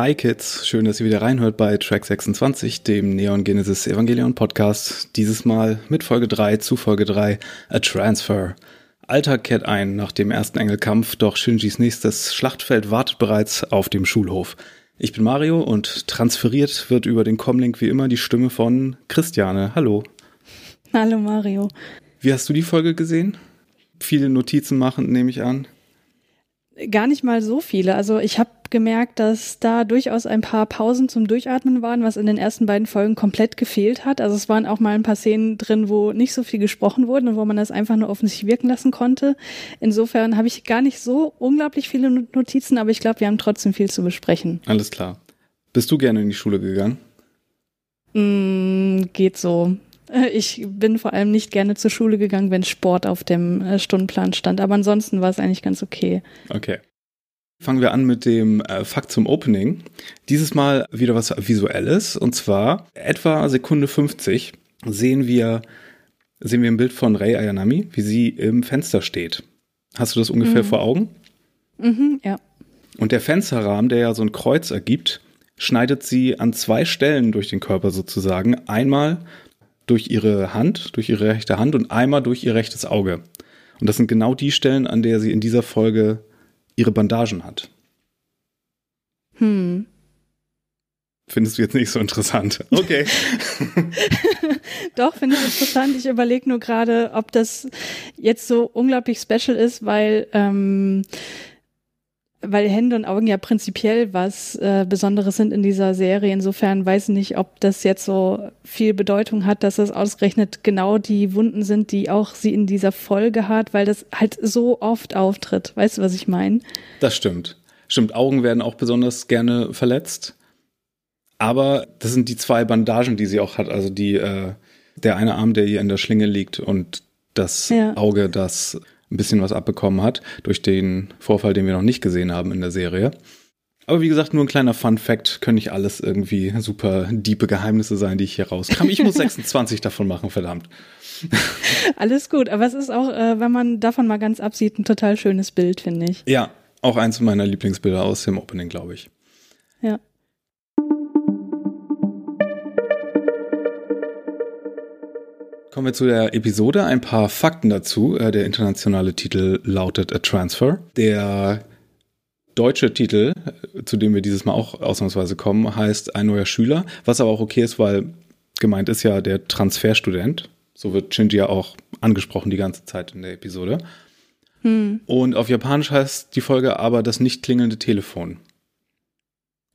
Hi Kids, schön, dass ihr wieder reinhört bei Track 26, dem Neon Genesis Evangelion Podcast. Dieses Mal mit Folge 3 zu Folge 3, A Transfer. Alltag kehrt ein nach dem ersten Engelkampf, doch Shinjis nächstes Schlachtfeld wartet bereits auf dem Schulhof. Ich bin Mario und transferiert wird über den Comlink wie immer die Stimme von Christiane. Hallo. Hallo Mario. Wie hast du die Folge gesehen? Viele Notizen machen, nehme ich an. Gar nicht mal so viele. Also ich habe gemerkt, dass da durchaus ein paar Pausen zum Durchatmen waren, was in den ersten beiden Folgen komplett gefehlt hat. Also es waren auch mal ein paar Szenen drin, wo nicht so viel gesprochen wurde und wo man das einfach nur auf sich wirken lassen konnte. Insofern habe ich gar nicht so unglaublich viele Notizen, aber ich glaube, wir haben trotzdem viel zu besprechen. Alles klar. Bist du gerne in die Schule gegangen? Mm, geht so. Ich bin vor allem nicht gerne zur Schule gegangen, wenn Sport auf dem äh, Stundenplan stand. Aber ansonsten war es eigentlich ganz okay. Okay. Fangen wir an mit dem äh, Fakt zum Opening. Dieses Mal wieder was Visuelles. Und zwar etwa Sekunde 50 sehen wir, sehen wir ein Bild von Rei Ayanami, wie sie im Fenster steht. Hast du das ungefähr mhm. vor Augen? Mhm, ja. Und der Fensterrahmen, der ja so ein Kreuz ergibt, schneidet sie an zwei Stellen durch den Körper sozusagen. Einmal durch ihre Hand, durch ihre rechte Hand und einmal durch ihr rechtes Auge. Und das sind genau die Stellen, an der sie in dieser Folge ihre Bandagen hat. Hm. Findest du jetzt nicht so interessant? Okay. Doch, finde ich interessant. Ich überlege nur gerade, ob das jetzt so unglaublich special ist, weil ähm, weil Hände und Augen ja prinzipiell was äh, Besonderes sind in dieser Serie. Insofern weiß ich nicht, ob das jetzt so viel Bedeutung hat, dass es ausgerechnet genau die Wunden sind, die auch sie in dieser Folge hat, weil das halt so oft auftritt. Weißt du, was ich meine? Das stimmt. Stimmt, Augen werden auch besonders gerne verletzt. Aber das sind die zwei Bandagen, die sie auch hat. Also die, äh, der eine Arm, der ihr in der Schlinge liegt und das ja. Auge, das ein bisschen was abbekommen hat durch den Vorfall, den wir noch nicht gesehen haben in der Serie. Aber wie gesagt, nur ein kleiner Fun Fact, können nicht alles irgendwie super diepe Geheimnisse sein, die ich hier rauskam. Ich muss 26 davon machen, verdammt. Alles gut, aber es ist auch, äh, wenn man davon mal ganz absieht, ein total schönes Bild, finde ich. Ja, auch eins meiner Lieblingsbilder aus dem Opening, glaube ich. Kommen wir zu der Episode. Ein paar Fakten dazu. Äh, der internationale Titel lautet A Transfer. Der deutsche Titel, äh, zu dem wir dieses Mal auch ausnahmsweise kommen, heißt Ein neuer Schüler. Was aber auch okay ist, weil gemeint ist ja der Transferstudent. So wird Shinji ja auch angesprochen die ganze Zeit in der Episode. Hm. Und auf Japanisch heißt die Folge aber das nicht klingelnde Telefon.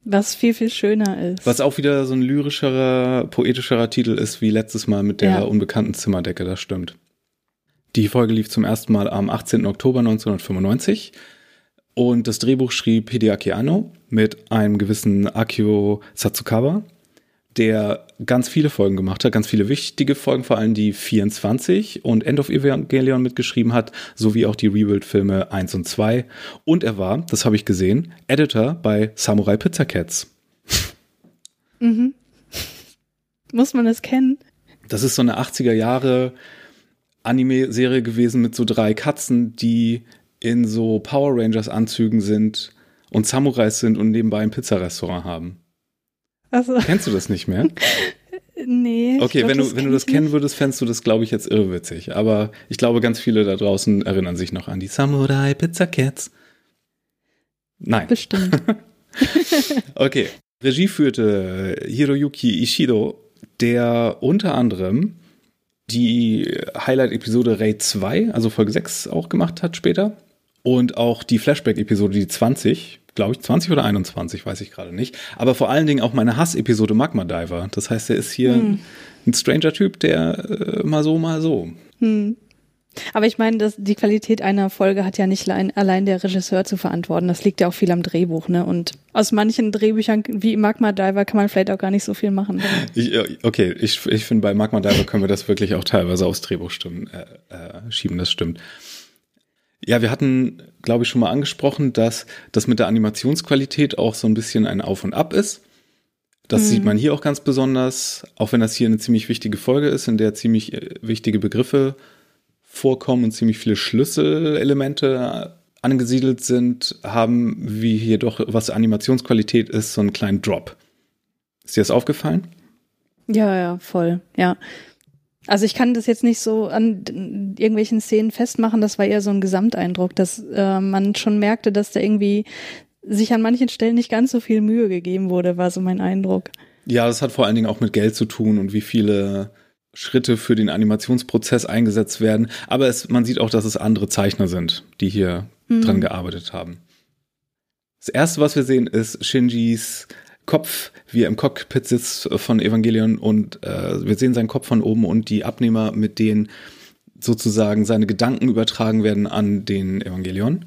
Was viel, viel schöner ist. Was auch wieder so ein lyrischerer, poetischerer Titel ist wie letztes Mal mit der ja. unbekannten Zimmerdecke, das stimmt. Die Folge lief zum ersten Mal am 18. Oktober 1995 und das Drehbuch schrieb Hideaki Anno mit einem gewissen Akio Satsukawa der ganz viele Folgen gemacht hat, ganz viele wichtige Folgen, vor allem die 24 und End of Evangelion mitgeschrieben hat, sowie auch die Rebuild-Filme 1 und 2. Und er war, das habe ich gesehen, Editor bei Samurai Pizza Cats. Mhm. Muss man das kennen? Das ist so eine 80er Jahre Anime-Serie gewesen mit so drei Katzen, die in so Power Rangers Anzügen sind und Samurais sind und nebenbei ein Pizzarestaurant haben. Also. Kennst du das nicht mehr? nee. Okay, glaub, wenn du, wenn du das kennen würdest, fändest du das, glaube ich, jetzt irrwitzig. Aber ich glaube, ganz viele da draußen erinnern sich noch an die Samurai Pizza Cats. Nein. Bestimmt. okay. Regie führte Hiroyuki Ishido, der unter anderem die Highlight-Episode Raid 2, also Folge 6, auch gemacht hat später. Und auch die Flashback-Episode, die 20, glaube ich, 20 oder 21, weiß ich gerade nicht. Aber vor allen Dingen auch meine Hassepisode Magma Diver. Das heißt, er ist hier hm. ein Stranger-Typ, der äh, mal so, mal so. Hm. Aber ich meine, dass die Qualität einer Folge hat ja nicht allein, allein der Regisseur zu verantworten. Das liegt ja auch viel am Drehbuch, ne? Und aus manchen Drehbüchern wie Magma Diver kann man vielleicht auch gar nicht so viel machen. Ich, äh, okay, ich, ich finde, bei Magma Diver können wir das wirklich auch teilweise aufs Drehbuch stimmen, äh, äh, schieben, das stimmt. Ja, wir hatten, glaube ich, schon mal angesprochen, dass das mit der Animationsqualität auch so ein bisschen ein Auf und Ab ist. Das mhm. sieht man hier auch ganz besonders, auch wenn das hier eine ziemlich wichtige Folge ist, in der ziemlich äh, wichtige Begriffe vorkommen und ziemlich viele Schlüsselelemente angesiedelt sind, haben wie hier doch, was Animationsqualität ist, so einen kleinen Drop. Ist dir das aufgefallen? Ja, ja, voll, ja. Also ich kann das jetzt nicht so an irgendwelchen Szenen festmachen, das war eher so ein Gesamteindruck, dass äh, man schon merkte, dass da irgendwie sich an manchen Stellen nicht ganz so viel Mühe gegeben wurde, war so mein Eindruck. Ja, das hat vor allen Dingen auch mit Geld zu tun und wie viele Schritte für den Animationsprozess eingesetzt werden. Aber es, man sieht auch, dass es andere Zeichner sind, die hier mhm. dran gearbeitet haben. Das erste, was wir sehen, ist Shinjis Kopf, wie er im Cockpit sitzt von Evangelion und äh, wir sehen seinen Kopf von oben und die Abnehmer, mit denen sozusagen seine Gedanken übertragen werden an den Evangelion.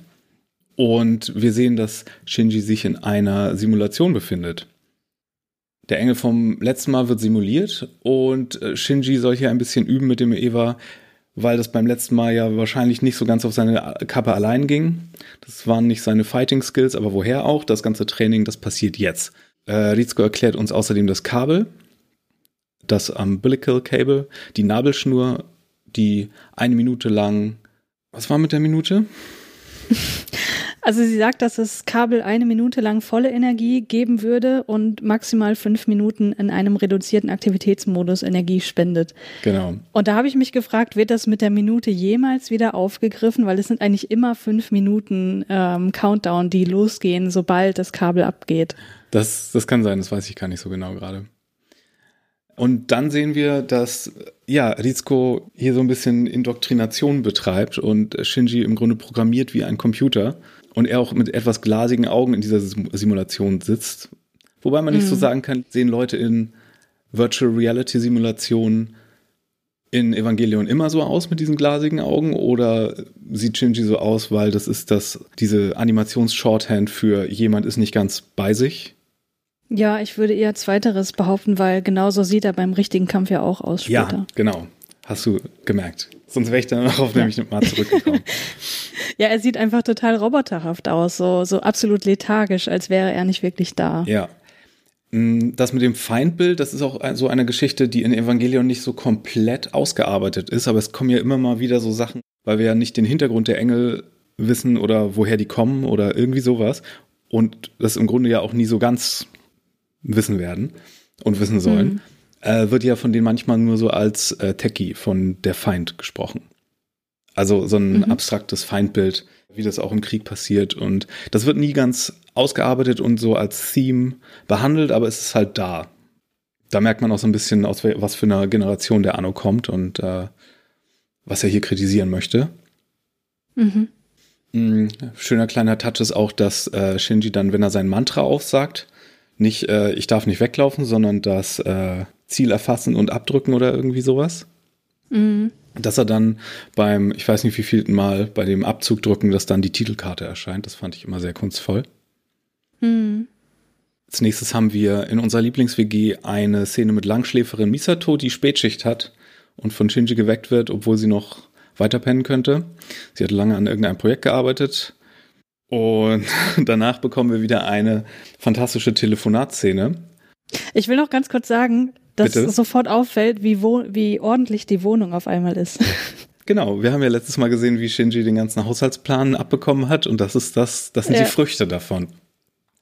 Und wir sehen, dass Shinji sich in einer Simulation befindet. Der Engel vom letzten Mal wird simuliert und äh, Shinji soll hier ein bisschen üben mit dem Eva, weil das beim letzten Mal ja wahrscheinlich nicht so ganz auf seine Kappe allein ging. Das waren nicht seine Fighting Skills, aber woher auch? Das ganze Training, das passiert jetzt. Äh, Rizko erklärt uns außerdem das Kabel, das Umbilical Cable, die Nabelschnur, die eine Minute lang. Was war mit der Minute? Also sie sagt, dass das Kabel eine Minute lang volle Energie geben würde und maximal fünf Minuten in einem reduzierten Aktivitätsmodus Energie spendet. Genau. Und da habe ich mich gefragt, wird das mit der Minute jemals wieder aufgegriffen? Weil es sind eigentlich immer fünf Minuten ähm, Countdown, die losgehen, sobald das Kabel abgeht. Das, das kann sein, das weiß ich gar nicht so genau gerade. Und dann sehen wir, dass ja, Rizko hier so ein bisschen Indoktrination betreibt und Shinji im Grunde programmiert wie ein Computer und er auch mit etwas glasigen Augen in dieser Simulation sitzt. Wobei man nicht mhm. so sagen kann, sehen Leute in Virtual Reality Simulationen in Evangelion immer so aus mit diesen glasigen Augen oder sieht Shinji so aus, weil das ist das, diese Animations-Shorthand für jemand ist nicht ganz bei sich? Ja, ich würde eher Zweiteres behaupten, weil genauso sieht er beim richtigen Kampf ja auch aus später. Ja, genau. Hast du gemerkt. Sonst wäre ich dann darauf ja. nämlich mal zurückgekommen. ja, er sieht einfach total roboterhaft aus, so, so absolut lethargisch, als wäre er nicht wirklich da. Ja. Mm, das mit dem Feindbild, das ist auch so eine Geschichte, die in Evangelion nicht so komplett ausgearbeitet ist, aber es kommen ja immer mal wieder so Sachen, weil wir ja nicht den Hintergrund der Engel wissen oder woher die kommen oder irgendwie sowas und das im Grunde ja auch nie so ganz wissen werden und wissen sollen. Mhm äh, wird ja von denen manchmal nur so als äh, Techie von der Feind gesprochen. Also so ein mhm. abstraktes Feindbild, wie das auch im Krieg passiert. Und das wird nie ganz ausgearbeitet und so als Theme behandelt, aber es ist halt da. Da merkt man auch so ein bisschen, aus was für einer Generation der Anno kommt und äh, was er hier kritisieren möchte. Mhm. Mm, schöner kleiner Touch ist auch, dass äh, Shinji dann, wenn er sein Mantra aufsagt, nicht äh, ich darf nicht weglaufen, sondern dass äh, Ziel erfassen und abdrücken oder irgendwie sowas. Mhm. Dass er dann beim, ich weiß nicht wie vielten Mal, bei dem Abzug drücken, dass dann die Titelkarte erscheint. Das fand ich immer sehr kunstvoll. Mhm. Als nächstes haben wir in unserer Lieblings-WG eine Szene mit Langschläferin Misato, die Spätschicht hat und von Shinji geweckt wird, obwohl sie noch weiter pennen könnte. Sie hat lange an irgendeinem Projekt gearbeitet. Und danach bekommen wir wieder eine fantastische Telefonatszene. Ich will noch ganz kurz sagen, dass Bitte? sofort auffällt, wie, wie ordentlich die Wohnung auf einmal ist. Genau, wir haben ja letztes Mal gesehen, wie Shinji den ganzen Haushaltsplan abbekommen hat und das ist das, das sind ja. die Früchte davon.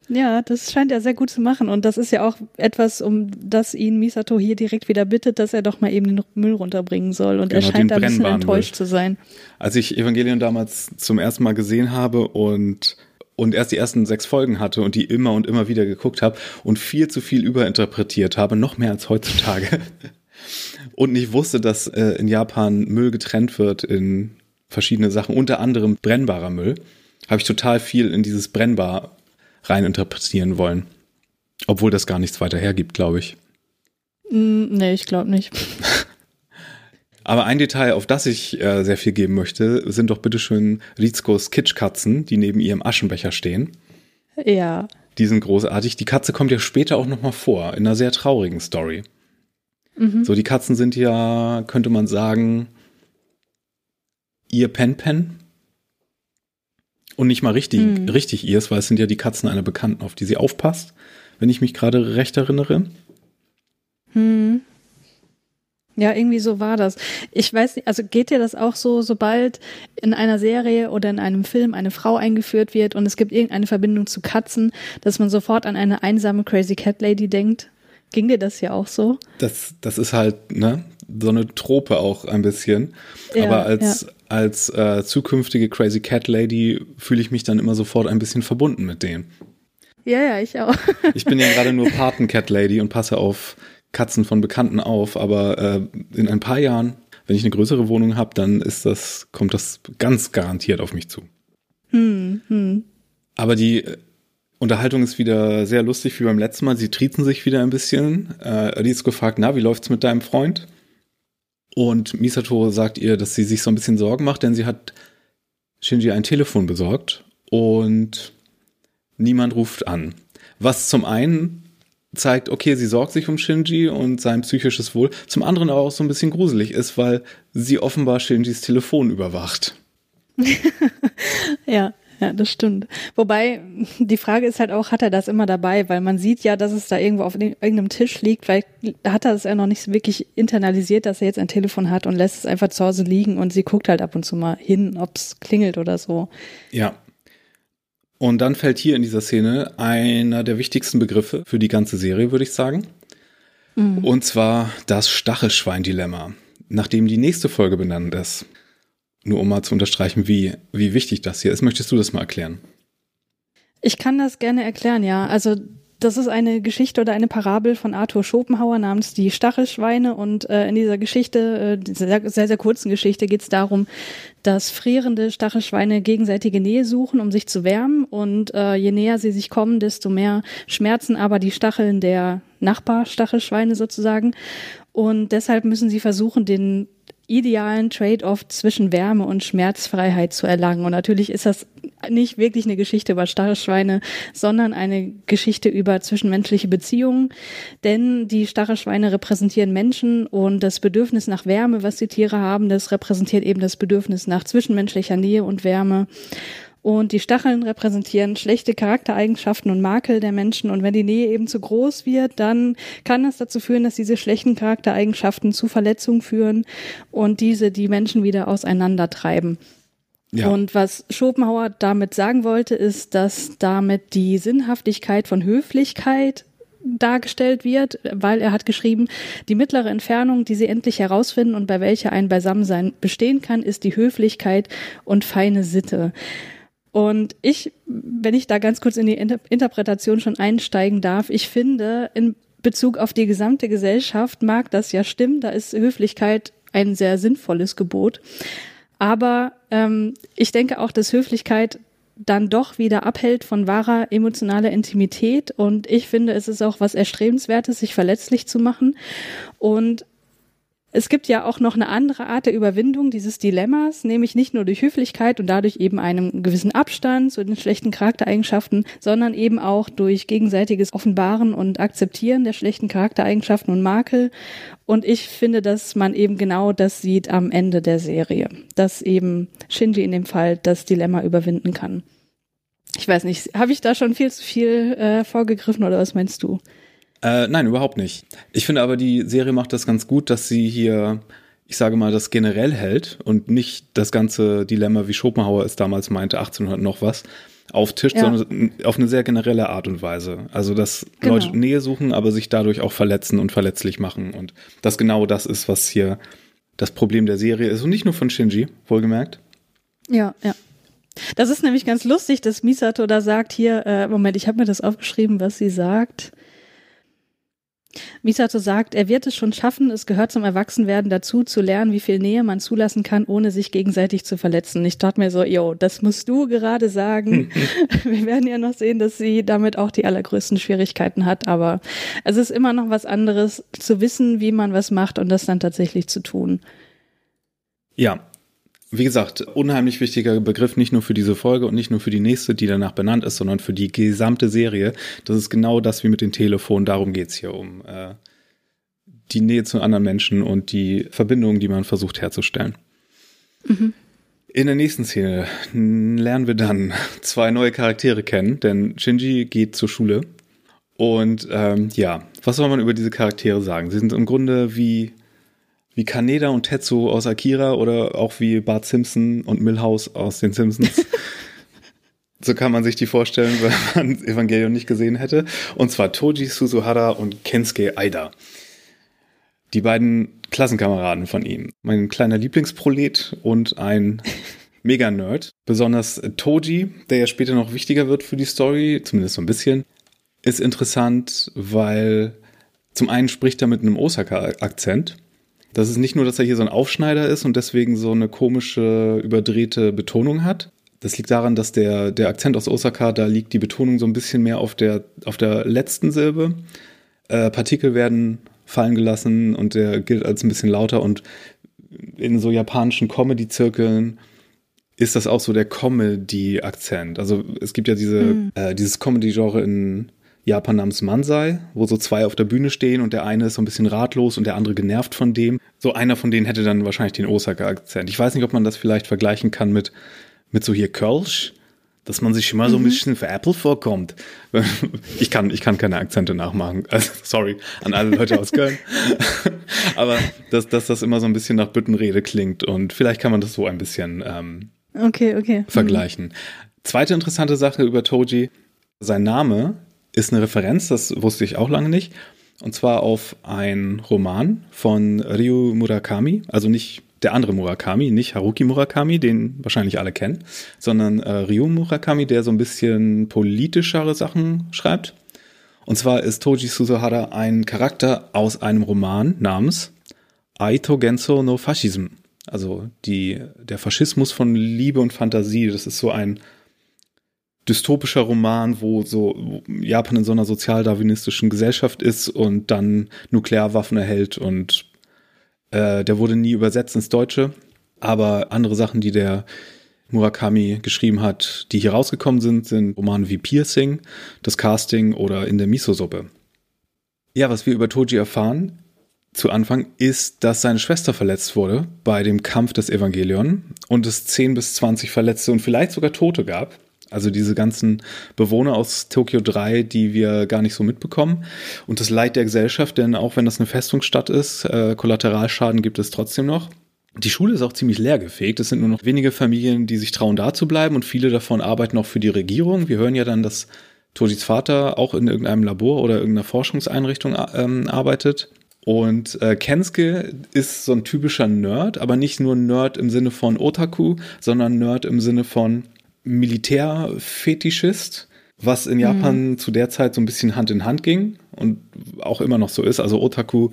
Ja, das scheint er sehr gut zu machen und das ist ja auch etwas, um das ihn Misato hier direkt wieder bittet, dass er doch mal eben den Müll runterbringen soll und genau, er scheint da ein bisschen enttäuscht zu sein. Als ich Evangelion damals zum ersten Mal gesehen habe und und erst die ersten sechs Folgen hatte und die immer und immer wieder geguckt habe und viel zu viel überinterpretiert habe, noch mehr als heutzutage. und nicht wusste, dass äh, in Japan Müll getrennt wird in verschiedene Sachen, unter anderem brennbarer Müll, habe ich total viel in dieses brennbar reininterpretieren wollen. Obwohl das gar nichts weiter hergibt, glaube ich. Mm, nee, ich glaube nicht. Aber ein Detail, auf das ich äh, sehr viel geben möchte, sind doch bitteschön Rizkos Kitschkatzen, die neben ihrem Aschenbecher stehen. Ja. Die sind großartig. Die Katze kommt ja später auch nochmal vor, in einer sehr traurigen Story. Mhm. So, die Katzen sind ja, könnte man sagen, ihr Pen-Pen. Und nicht mal richtig, mhm. richtig ihrs, weil es sind ja die Katzen einer Bekannten, auf die sie aufpasst, wenn ich mich gerade recht erinnere. Hm. Ja, irgendwie so war das. Ich weiß nicht, also geht dir das auch so, sobald in einer Serie oder in einem Film eine Frau eingeführt wird und es gibt irgendeine Verbindung zu Katzen, dass man sofort an eine einsame Crazy Cat Lady denkt? Ging dir das ja auch so? Das, das ist halt, ne, so eine Trope auch ein bisschen. Ja, Aber als, ja. Als äh, zukünftige Crazy Cat Lady fühle ich mich dann immer sofort ein bisschen verbunden mit denen. Ja, ja, ich auch. ich bin ja gerade nur Paten Cat Lady und passe auf Katzen von Bekannten auf, aber äh, in ein paar Jahren, wenn ich eine größere Wohnung habe, dann ist das, kommt das ganz garantiert auf mich zu. Hm, hm. Aber die äh, Unterhaltung ist wieder sehr lustig wie beim letzten Mal. Sie triezen sich wieder ein bisschen. Äh, die ist gefragt, na, wie läuft's mit deinem Freund? Und Misato sagt ihr, dass sie sich so ein bisschen Sorgen macht, denn sie hat Shinji ein Telefon besorgt und niemand ruft an. Was zum einen zeigt, okay, sie sorgt sich um Shinji und sein psychisches Wohl, zum anderen aber auch so ein bisschen gruselig ist, weil sie offenbar Shinjis Telefon überwacht. ja, ja, das stimmt. Wobei, die Frage ist halt auch, hat er das immer dabei? Weil man sieht ja, dass es da irgendwo auf irgendeinem Tisch liegt, weil hat er es ja noch nicht wirklich internalisiert, dass er jetzt ein Telefon hat und lässt es einfach zu Hause liegen und sie guckt halt ab und zu mal hin, ob es klingelt oder so. Ja, und dann fällt hier in dieser Szene einer der wichtigsten Begriffe für die ganze Serie, würde ich sagen. Mhm. Und zwar das Stachelschwein-Dilemma, nachdem die nächste Folge benannt ist. Nur um mal zu unterstreichen, wie, wie wichtig das hier ist, möchtest du das mal erklären? Ich kann das gerne erklären, ja. Also das ist eine Geschichte oder eine Parabel von Arthur Schopenhauer namens Die Stachelschweine. Und äh, in dieser Geschichte, äh, sehr, sehr, sehr kurzen Geschichte, geht es darum, dass frierende Stachelschweine gegenseitige Nähe suchen, um sich zu wärmen. Und äh, je näher sie sich kommen, desto mehr schmerzen aber die Stacheln der Nachbarstachelschweine sozusagen. Und deshalb müssen sie versuchen, den idealen Trade-off zwischen Wärme und Schmerzfreiheit zu erlangen. Und natürlich ist das nicht wirklich eine Geschichte über Stachelschweine, sondern eine Geschichte über zwischenmenschliche Beziehungen. Denn die Stachelschweine repräsentieren Menschen und das Bedürfnis nach Wärme, was die Tiere haben, das repräsentiert eben das Bedürfnis nach zwischenmenschlicher Nähe und Wärme. Und die Stacheln repräsentieren schlechte Charaktereigenschaften und Makel der Menschen. Und wenn die Nähe eben zu groß wird, dann kann das dazu führen, dass diese schlechten Charaktereigenschaften zu Verletzungen führen und diese die Menschen wieder auseinandertreiben. Ja. Und was Schopenhauer damit sagen wollte, ist, dass damit die Sinnhaftigkeit von Höflichkeit dargestellt wird, weil er hat geschrieben, die mittlere Entfernung, die sie endlich herausfinden und bei welcher ein Beisammensein bestehen kann, ist die Höflichkeit und feine Sitte. Und ich, wenn ich da ganz kurz in die Inter Interpretation schon einsteigen darf, ich finde, in Bezug auf die gesamte Gesellschaft mag das ja stimmen, da ist Höflichkeit ein sehr sinnvolles Gebot. Aber ähm, ich denke auch, dass Höflichkeit dann doch wieder abhält von wahrer emotionaler Intimität. Und ich finde, es ist auch was Erstrebenswertes, sich verletzlich zu machen. Und es gibt ja auch noch eine andere Art der Überwindung dieses Dilemmas, nämlich nicht nur durch Höflichkeit und dadurch eben einem gewissen Abstand zu den schlechten Charaktereigenschaften, sondern eben auch durch gegenseitiges Offenbaren und Akzeptieren der schlechten Charaktereigenschaften und Makel. Und ich finde, dass man eben genau das sieht am Ende der Serie, dass eben Shinji in dem Fall das Dilemma überwinden kann. Ich weiß nicht, habe ich da schon viel zu viel äh, vorgegriffen oder was meinst du? Äh, nein, überhaupt nicht. Ich finde aber, die Serie macht das ganz gut, dass sie hier, ich sage mal, das generell hält und nicht das ganze Dilemma, wie Schopenhauer es damals meinte, 1800 noch was, auftischt, ja. sondern auf eine sehr generelle Art und Weise. Also, dass genau. Leute Nähe suchen, aber sich dadurch auch verletzen und verletzlich machen. Und das genau das ist, was hier das Problem der Serie ist. Und nicht nur von Shinji, wohlgemerkt. Ja, ja. Das ist nämlich ganz lustig, dass Misato da sagt hier, äh, Moment, ich habe mir das aufgeschrieben, was sie sagt. Misato sagt, er wird es schon schaffen, es gehört zum Erwachsenwerden dazu, zu lernen, wie viel Nähe man zulassen kann, ohne sich gegenseitig zu verletzen. Ich dachte mir so, yo, das musst du gerade sagen. Wir werden ja noch sehen, dass sie damit auch die allergrößten Schwierigkeiten hat, aber es ist immer noch was anderes, zu wissen, wie man was macht und das dann tatsächlich zu tun. Ja, wie gesagt, unheimlich wichtiger Begriff, nicht nur für diese Folge und nicht nur für die nächste, die danach benannt ist, sondern für die gesamte Serie. Das ist genau das wie mit den Telefonen. Darum geht's hier um äh, die Nähe zu anderen Menschen und die Verbindungen, die man versucht herzustellen. Mhm. In der nächsten Szene lernen wir dann zwei neue Charaktere kennen, denn Shinji geht zur Schule. Und ähm, ja, was soll man über diese Charaktere sagen? Sie sind im Grunde wie wie Kaneda und Tetsu aus Akira oder auch wie Bart Simpson und Milhouse aus den Simpsons. so kann man sich die vorstellen, wenn man Evangelion nicht gesehen hätte. Und zwar Toji Suzuhara und Kensuke Aida. Die beiden Klassenkameraden von ihm. Mein kleiner Lieblingsprolet und ein Mega-Nerd. Besonders Toji, der ja später noch wichtiger wird für die Story, zumindest so ein bisschen, ist interessant, weil zum einen spricht er mit einem Osaka-Akzent. Das ist nicht nur, dass er hier so ein Aufschneider ist und deswegen so eine komische, überdrehte Betonung hat. Das liegt daran, dass der, der Akzent aus Osaka, da liegt die Betonung so ein bisschen mehr auf der, auf der letzten Silbe. Äh, Partikel werden fallen gelassen und der gilt als ein bisschen lauter und in so japanischen Comedy-Zirkeln ist das auch so der Comedy-Akzent. Also es gibt ja diese, mhm. äh, dieses Comedy-Genre in Japan namens Mansai, wo so zwei auf der Bühne stehen und der eine ist so ein bisschen ratlos und der andere genervt von dem. So einer von denen hätte dann wahrscheinlich den Osaka-Akzent. Ich weiß nicht, ob man das vielleicht vergleichen kann mit, mit so hier Kölsch, dass man sich immer so ein mhm. bisschen veräppelt vorkommt. Ich kann, ich kann keine Akzente nachmachen. Also, sorry an alle Leute aus Köln. Aber dass, dass das immer so ein bisschen nach Büttenrede klingt und vielleicht kann man das so ein bisschen ähm, okay, okay. Mhm. vergleichen. Mhm. Zweite interessante Sache über Toji. Sein Name ist eine Referenz, das wusste ich auch lange nicht. Und zwar auf ein Roman von Ryu Murakami, also nicht der andere Murakami, nicht Haruki Murakami, den wahrscheinlich alle kennen, sondern äh, Ryu Murakami, der so ein bisschen politischere Sachen schreibt. Und zwar ist Toji Suzuhara ein Charakter aus einem Roman namens Aito Genso no Fascism. Also die, der Faschismus von Liebe und Fantasie. Das ist so ein dystopischer Roman, wo so Japan in so einer sozialdarwinistischen Gesellschaft ist und dann Nuklearwaffen erhält und äh, der wurde nie übersetzt ins Deutsche, aber andere Sachen, die der Murakami geschrieben hat, die hier rausgekommen sind, sind Romane wie Piercing, Das Casting oder In der Miso-Suppe. Ja, was wir über Toji erfahren zu Anfang ist, dass seine Schwester verletzt wurde bei dem Kampf des Evangelion und es 10 bis 20 Verletzte und vielleicht sogar Tote gab. Also diese ganzen Bewohner aus Tokio 3, die wir gar nicht so mitbekommen. Und das Leid der Gesellschaft, denn auch wenn das eine Festungsstadt ist, äh, Kollateralschaden gibt es trotzdem noch. Die Schule ist auch ziemlich leergefegt. Es sind nur noch wenige Familien, die sich trauen, da zu bleiben und viele davon arbeiten auch für die Regierung. Wir hören ja dann, dass Tojis Vater auch in irgendeinem Labor oder irgendeiner Forschungseinrichtung ähm, arbeitet. Und äh, Kensuke ist so ein typischer Nerd, aber nicht nur Nerd im Sinne von Otaku, sondern Nerd im Sinne von Militärfetischist, was in Japan mhm. zu der Zeit so ein bisschen Hand in Hand ging und auch immer noch so ist. Also Otaku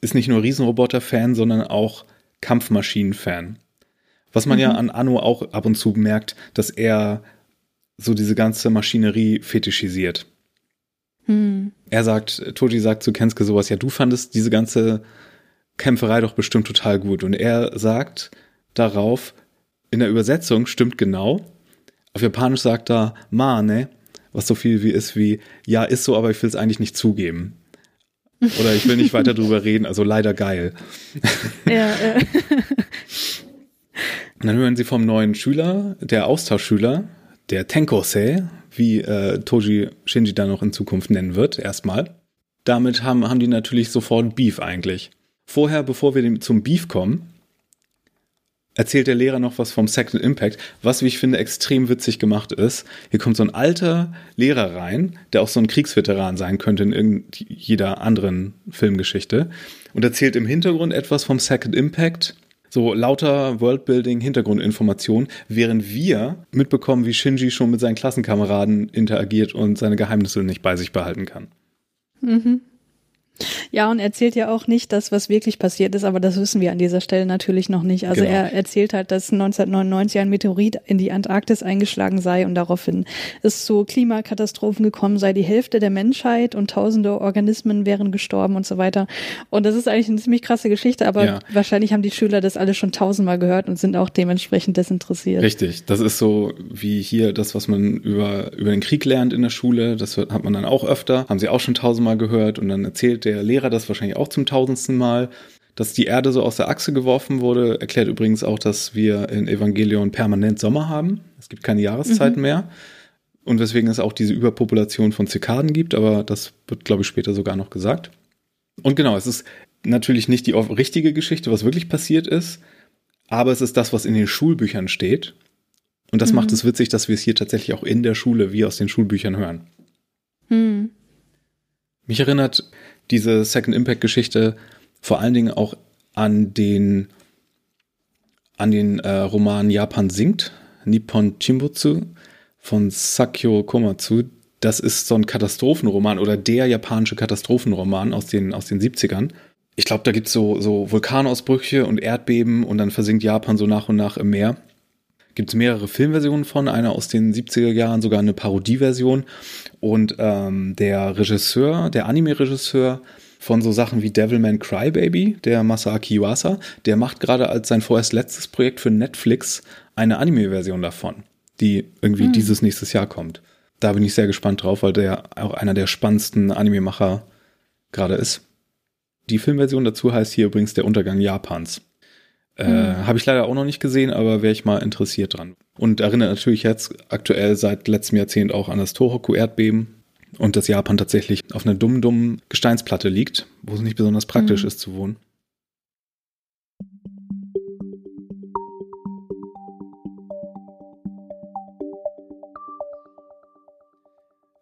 ist nicht nur Riesenroboter-Fan, sondern auch Kampfmaschinen-Fan. Was man mhm. ja an Anno auch ab und zu merkt, dass er so diese ganze Maschinerie fetischisiert. Mhm. Er sagt, Toji sagt zu Kensuke sowas, ja, du fandest diese ganze Kämpferei doch bestimmt total gut. Und er sagt darauf, in der Übersetzung stimmt genau, auf Japanisch sagt er ma, ne? Was so viel wie ist wie, ja, ist so, aber ich will es eigentlich nicht zugeben. Oder ich will nicht weiter drüber reden, also leider geil. Ja, ja. dann hören sie vom neuen Schüler, der Austauschschüler, der Tenkosei, wie äh, Toji Shinji dann noch in Zukunft nennen wird, erstmal. Damit haben, haben die natürlich sofort Beef eigentlich. Vorher, bevor wir zum Beef kommen, erzählt der Lehrer noch was vom Second Impact, was, wie ich finde, extrem witzig gemacht ist. Hier kommt so ein alter Lehrer rein, der auch so ein Kriegsveteran sein könnte in jeder anderen Filmgeschichte und erzählt im Hintergrund etwas vom Second Impact. So lauter Worldbuilding, Hintergrundinformationen, während wir mitbekommen, wie Shinji schon mit seinen Klassenkameraden interagiert und seine Geheimnisse nicht bei sich behalten kann. Mhm. Ja, und erzählt ja auch nicht das, was wirklich passiert ist, aber das wissen wir an dieser Stelle natürlich noch nicht. Also genau. er erzählt halt, dass 1999 ein Meteorit in die Antarktis eingeschlagen sei und daraufhin es zu Klimakatastrophen gekommen sei. Die Hälfte der Menschheit und tausende Organismen wären gestorben und so weiter. Und das ist eigentlich eine ziemlich krasse Geschichte, aber ja. wahrscheinlich haben die Schüler das alle schon tausendmal gehört und sind auch dementsprechend desinteressiert. Richtig. Das ist so wie hier das, was man über, über den Krieg lernt in der Schule. Das hat man dann auch öfter. Haben sie auch schon tausendmal gehört und dann erzählt der Lehrer das wahrscheinlich auch zum tausendsten Mal. Dass die Erde so aus der Achse geworfen wurde, erklärt übrigens auch, dass wir in Evangelion permanent Sommer haben. Es gibt keine Jahreszeiten mhm. mehr. Und weswegen es auch diese Überpopulation von Zikaden gibt, aber das wird, glaube ich, später sogar noch gesagt. Und genau, es ist natürlich nicht die richtige Geschichte, was wirklich passiert ist, aber es ist das, was in den Schulbüchern steht. Und das mhm. macht es witzig, dass wir es hier tatsächlich auch in der Schule wie aus den Schulbüchern hören. Mhm. Mich erinnert diese Second Impact Geschichte vor allen Dingen auch an den an den äh, Roman Japan singt, Nippon Chimbutsu von Sakyo Komatsu. Das ist so ein Katastrophenroman oder der japanische Katastrophenroman aus den, aus den 70ern. Ich glaube, da gibt es so, so Vulkanausbrüche und Erdbeben und dann versinkt Japan so nach und nach im Meer. Gibt es mehrere Filmversionen von, einer aus den 70er Jahren, sogar eine Parodieversion. Und ähm, der Regisseur, der Anime-Regisseur von so Sachen wie Devilman Crybaby, der Masaaki Yuasa, der macht gerade als sein vorerst letztes Projekt für Netflix eine Anime-Version davon, die irgendwie hm. dieses nächstes Jahr kommt. Da bin ich sehr gespannt drauf, weil der auch einer der spannendsten Anime-Macher gerade ist. Die Filmversion dazu heißt hier übrigens Der Untergang Japans. Äh, hm. Habe ich leider auch noch nicht gesehen, aber wäre ich mal interessiert dran. Und erinnert natürlich jetzt aktuell seit letztem Jahrzehnt auch an das Tohoku-Erdbeben, und dass Japan tatsächlich auf einer dummen, dummen Gesteinsplatte liegt, wo es nicht besonders praktisch mhm. ist zu wohnen.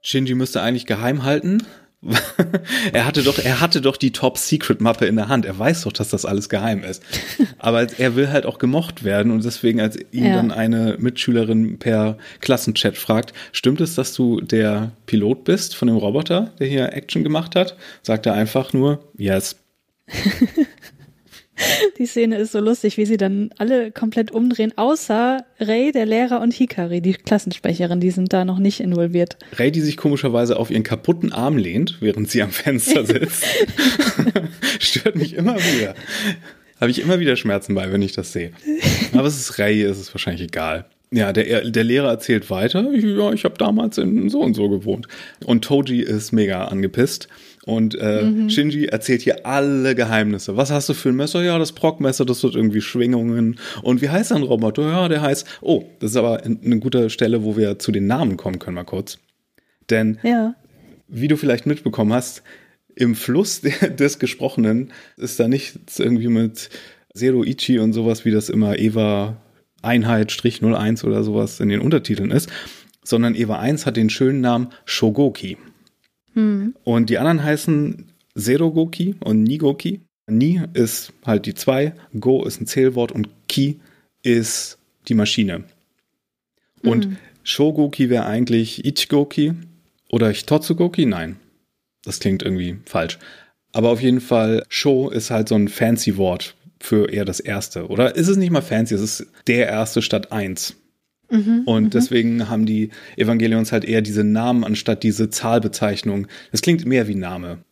Shinji müsste eigentlich geheim halten, er hatte doch, er hatte doch die Top-Secret-Mappe in der Hand. Er weiß doch, dass das alles geheim ist. Aber er will halt auch gemocht werden und deswegen, als ihn ja. dann eine Mitschülerin per Klassenchat fragt, stimmt es, dass du der Pilot bist von dem Roboter, der hier Action gemacht hat? Sagt er einfach nur, yes. Die Szene ist so lustig, wie sie dann alle komplett umdrehen, außer Ray, der Lehrer und Hikari, die Klassensprecherin, die sind da noch nicht involviert. Ray, die sich komischerweise auf ihren kaputten Arm lehnt, während sie am Fenster sitzt, stört mich immer wieder. Habe ich immer wieder Schmerzen bei, wenn ich das sehe. Aber es ist Ray, es ist wahrscheinlich egal. Ja, der, der Lehrer erzählt weiter, ja, ich habe damals in so und so gewohnt. Und Toji ist mega angepisst und äh, mhm. Shinji erzählt hier alle Geheimnisse. Was hast du für ein Messer? Ja, das Brockmesser, das wird irgendwie Schwingungen. Und wie heißt dein Roboter? Ja, der heißt. Oh, das ist aber eine gute Stelle, wo wir zu den Namen kommen können, mal kurz. Denn, ja. wie du vielleicht mitbekommen hast, im Fluss des Gesprochenen ist da nichts irgendwie mit Zero Ichi und sowas, wie das immer Eva Einheit Strich 01 oder sowas in den Untertiteln ist, sondern Eva 1 hat den schönen Namen Shogoki. Hm. Und die anderen heißen Serogoki und Nigoki. Ni ist halt die zwei, Go ist ein Zählwort und Ki ist die Maschine. Und hm. Shogoki wäre eigentlich Ichigoki oder Hitotsugoki? Nein. Das klingt irgendwie falsch. Aber auf jeden Fall, Sho ist halt so ein fancy Wort für eher das erste. Oder ist es nicht mal fancy? Es ist der erste statt eins. Mhm, und mhm. deswegen haben die Evangelions halt eher diese Namen anstatt diese Zahlbezeichnung. Das klingt mehr wie Name.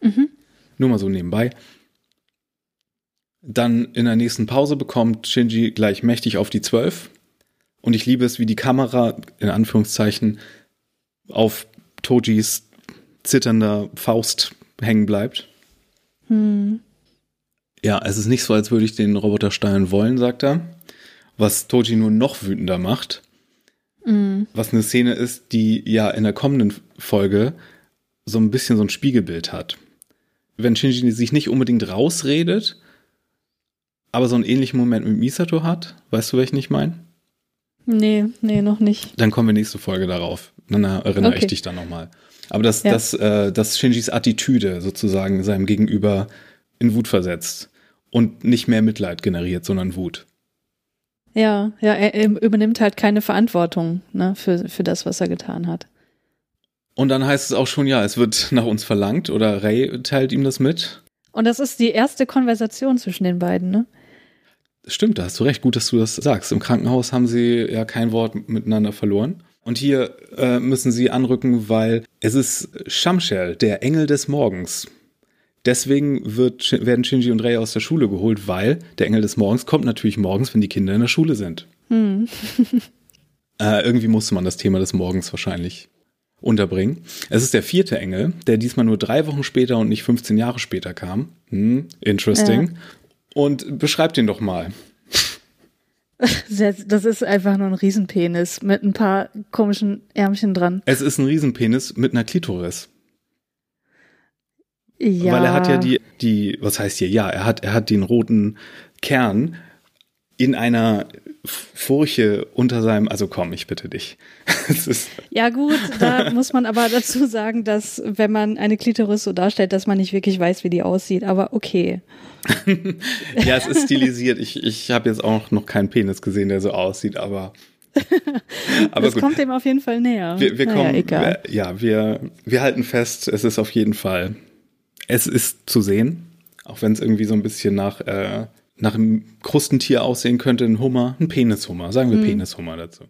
Mhm. Nur mal so nebenbei. Dann in der nächsten Pause bekommt Shinji gleich mächtig auf die 12. Und ich liebe es, wie die Kamera, in Anführungszeichen, auf Tojis zitternder Faust hängen bleibt. Hm. Ja, es ist nicht so, als würde ich den Roboter steuern wollen, sagt er was Toji nur noch wütender macht. Mhm. Was eine Szene ist, die ja in der kommenden Folge so ein bisschen so ein Spiegelbild hat. Wenn Shinji sich nicht unbedingt rausredet, aber so einen ähnlichen Moment mit Misato hat, weißt du, welchen ich meine? Nee, nee, noch nicht. Dann kommen wir nächste Folge darauf. Dann erinnere okay. ich dich dann nochmal. Aber dass, ja. dass, äh, dass Shinjis Attitüde sozusagen seinem Gegenüber in Wut versetzt und nicht mehr Mitleid generiert, sondern Wut. Ja, ja, er, er übernimmt halt keine Verantwortung ne, für, für das, was er getan hat. Und dann heißt es auch schon, ja, es wird nach uns verlangt oder Ray teilt ihm das mit. Und das ist die erste Konversation zwischen den beiden, ne? Stimmt, da hast du recht, gut, dass du das sagst. Im Krankenhaus haben sie ja kein Wort miteinander verloren. Und hier äh, müssen sie anrücken, weil es ist Shamshel, der Engel des Morgens. Deswegen wird, werden Shinji und Rei aus der Schule geholt, weil der Engel des Morgens kommt natürlich morgens, wenn die Kinder in der Schule sind. Hm. äh, irgendwie musste man das Thema des Morgens wahrscheinlich unterbringen. Es ist der vierte Engel, der diesmal nur drei Wochen später und nicht 15 Jahre später kam. Hm, interesting. Ja. Und beschreibt den doch mal. Das ist einfach nur ein Riesenpenis mit ein paar komischen Ärmchen dran. Es ist ein Riesenpenis mit einer Klitoris. Ja. Weil er hat ja die, die, was heißt hier? Ja, er hat, er hat den roten Kern in einer Furche unter seinem, also komm, ich bitte dich. ja gut, da muss man aber dazu sagen, dass wenn man eine Klitoris so darstellt, dass man nicht wirklich weiß, wie die aussieht, aber okay. ja, es ist stilisiert. Ich, ich habe jetzt auch noch keinen Penis gesehen, der so aussieht, aber aber das gut. kommt dem auf jeden Fall näher. Wir, wir naja, kommen, egal. Wir, ja, wir, wir halten fest, es ist auf jeden Fall, es ist zu sehen, auch wenn es irgendwie so ein bisschen nach äh, nach einem Krustentier aussehen könnte, ein Hummer, ein Penishummer. Sagen wir mhm. Penishummer dazu.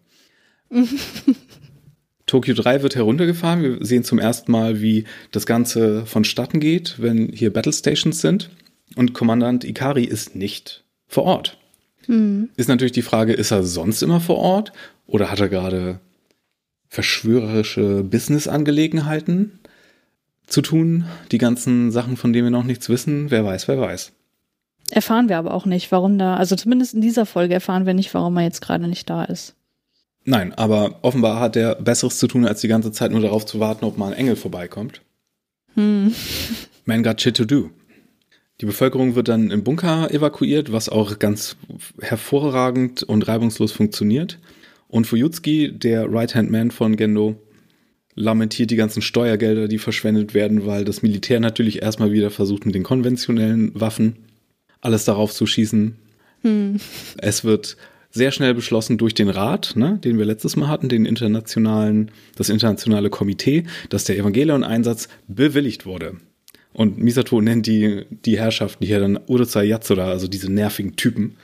Tokyo 3 wird heruntergefahren. Wir sehen zum ersten Mal, wie das Ganze vonstatten geht, wenn hier Battle Stations sind. Und Kommandant Ikari ist nicht vor Ort. Mhm. Ist natürlich die Frage, ist er sonst immer vor Ort? Oder hat er gerade verschwörerische Business-Angelegenheiten zu tun? Die ganzen Sachen, von denen wir noch nichts wissen? Wer weiß, wer weiß. Erfahren wir aber auch nicht, warum da, also zumindest in dieser Folge erfahren wir nicht, warum er jetzt gerade nicht da ist. Nein, aber offenbar hat er Besseres zu tun, als die ganze Zeit nur darauf zu warten, ob mal ein Engel vorbeikommt. Hm. Man got shit to do. Die Bevölkerung wird dann im Bunker evakuiert, was auch ganz hervorragend und reibungslos funktioniert. Und Fuyutsuki, der Right-Hand-Man von Gendo, lamentiert die ganzen Steuergelder, die verschwendet werden, weil das Militär natürlich erstmal wieder versucht, mit den konventionellen Waffen alles darauf zu schießen. Hm. Es wird sehr schnell beschlossen durch den Rat, ne, den wir letztes Mal hatten, den internationalen, das internationale Komitee, dass der Evangelion-Einsatz bewilligt wurde. Und Misato nennt die, die Herrschaften hier dann Uruzai Yatsura, also diese nervigen Typen.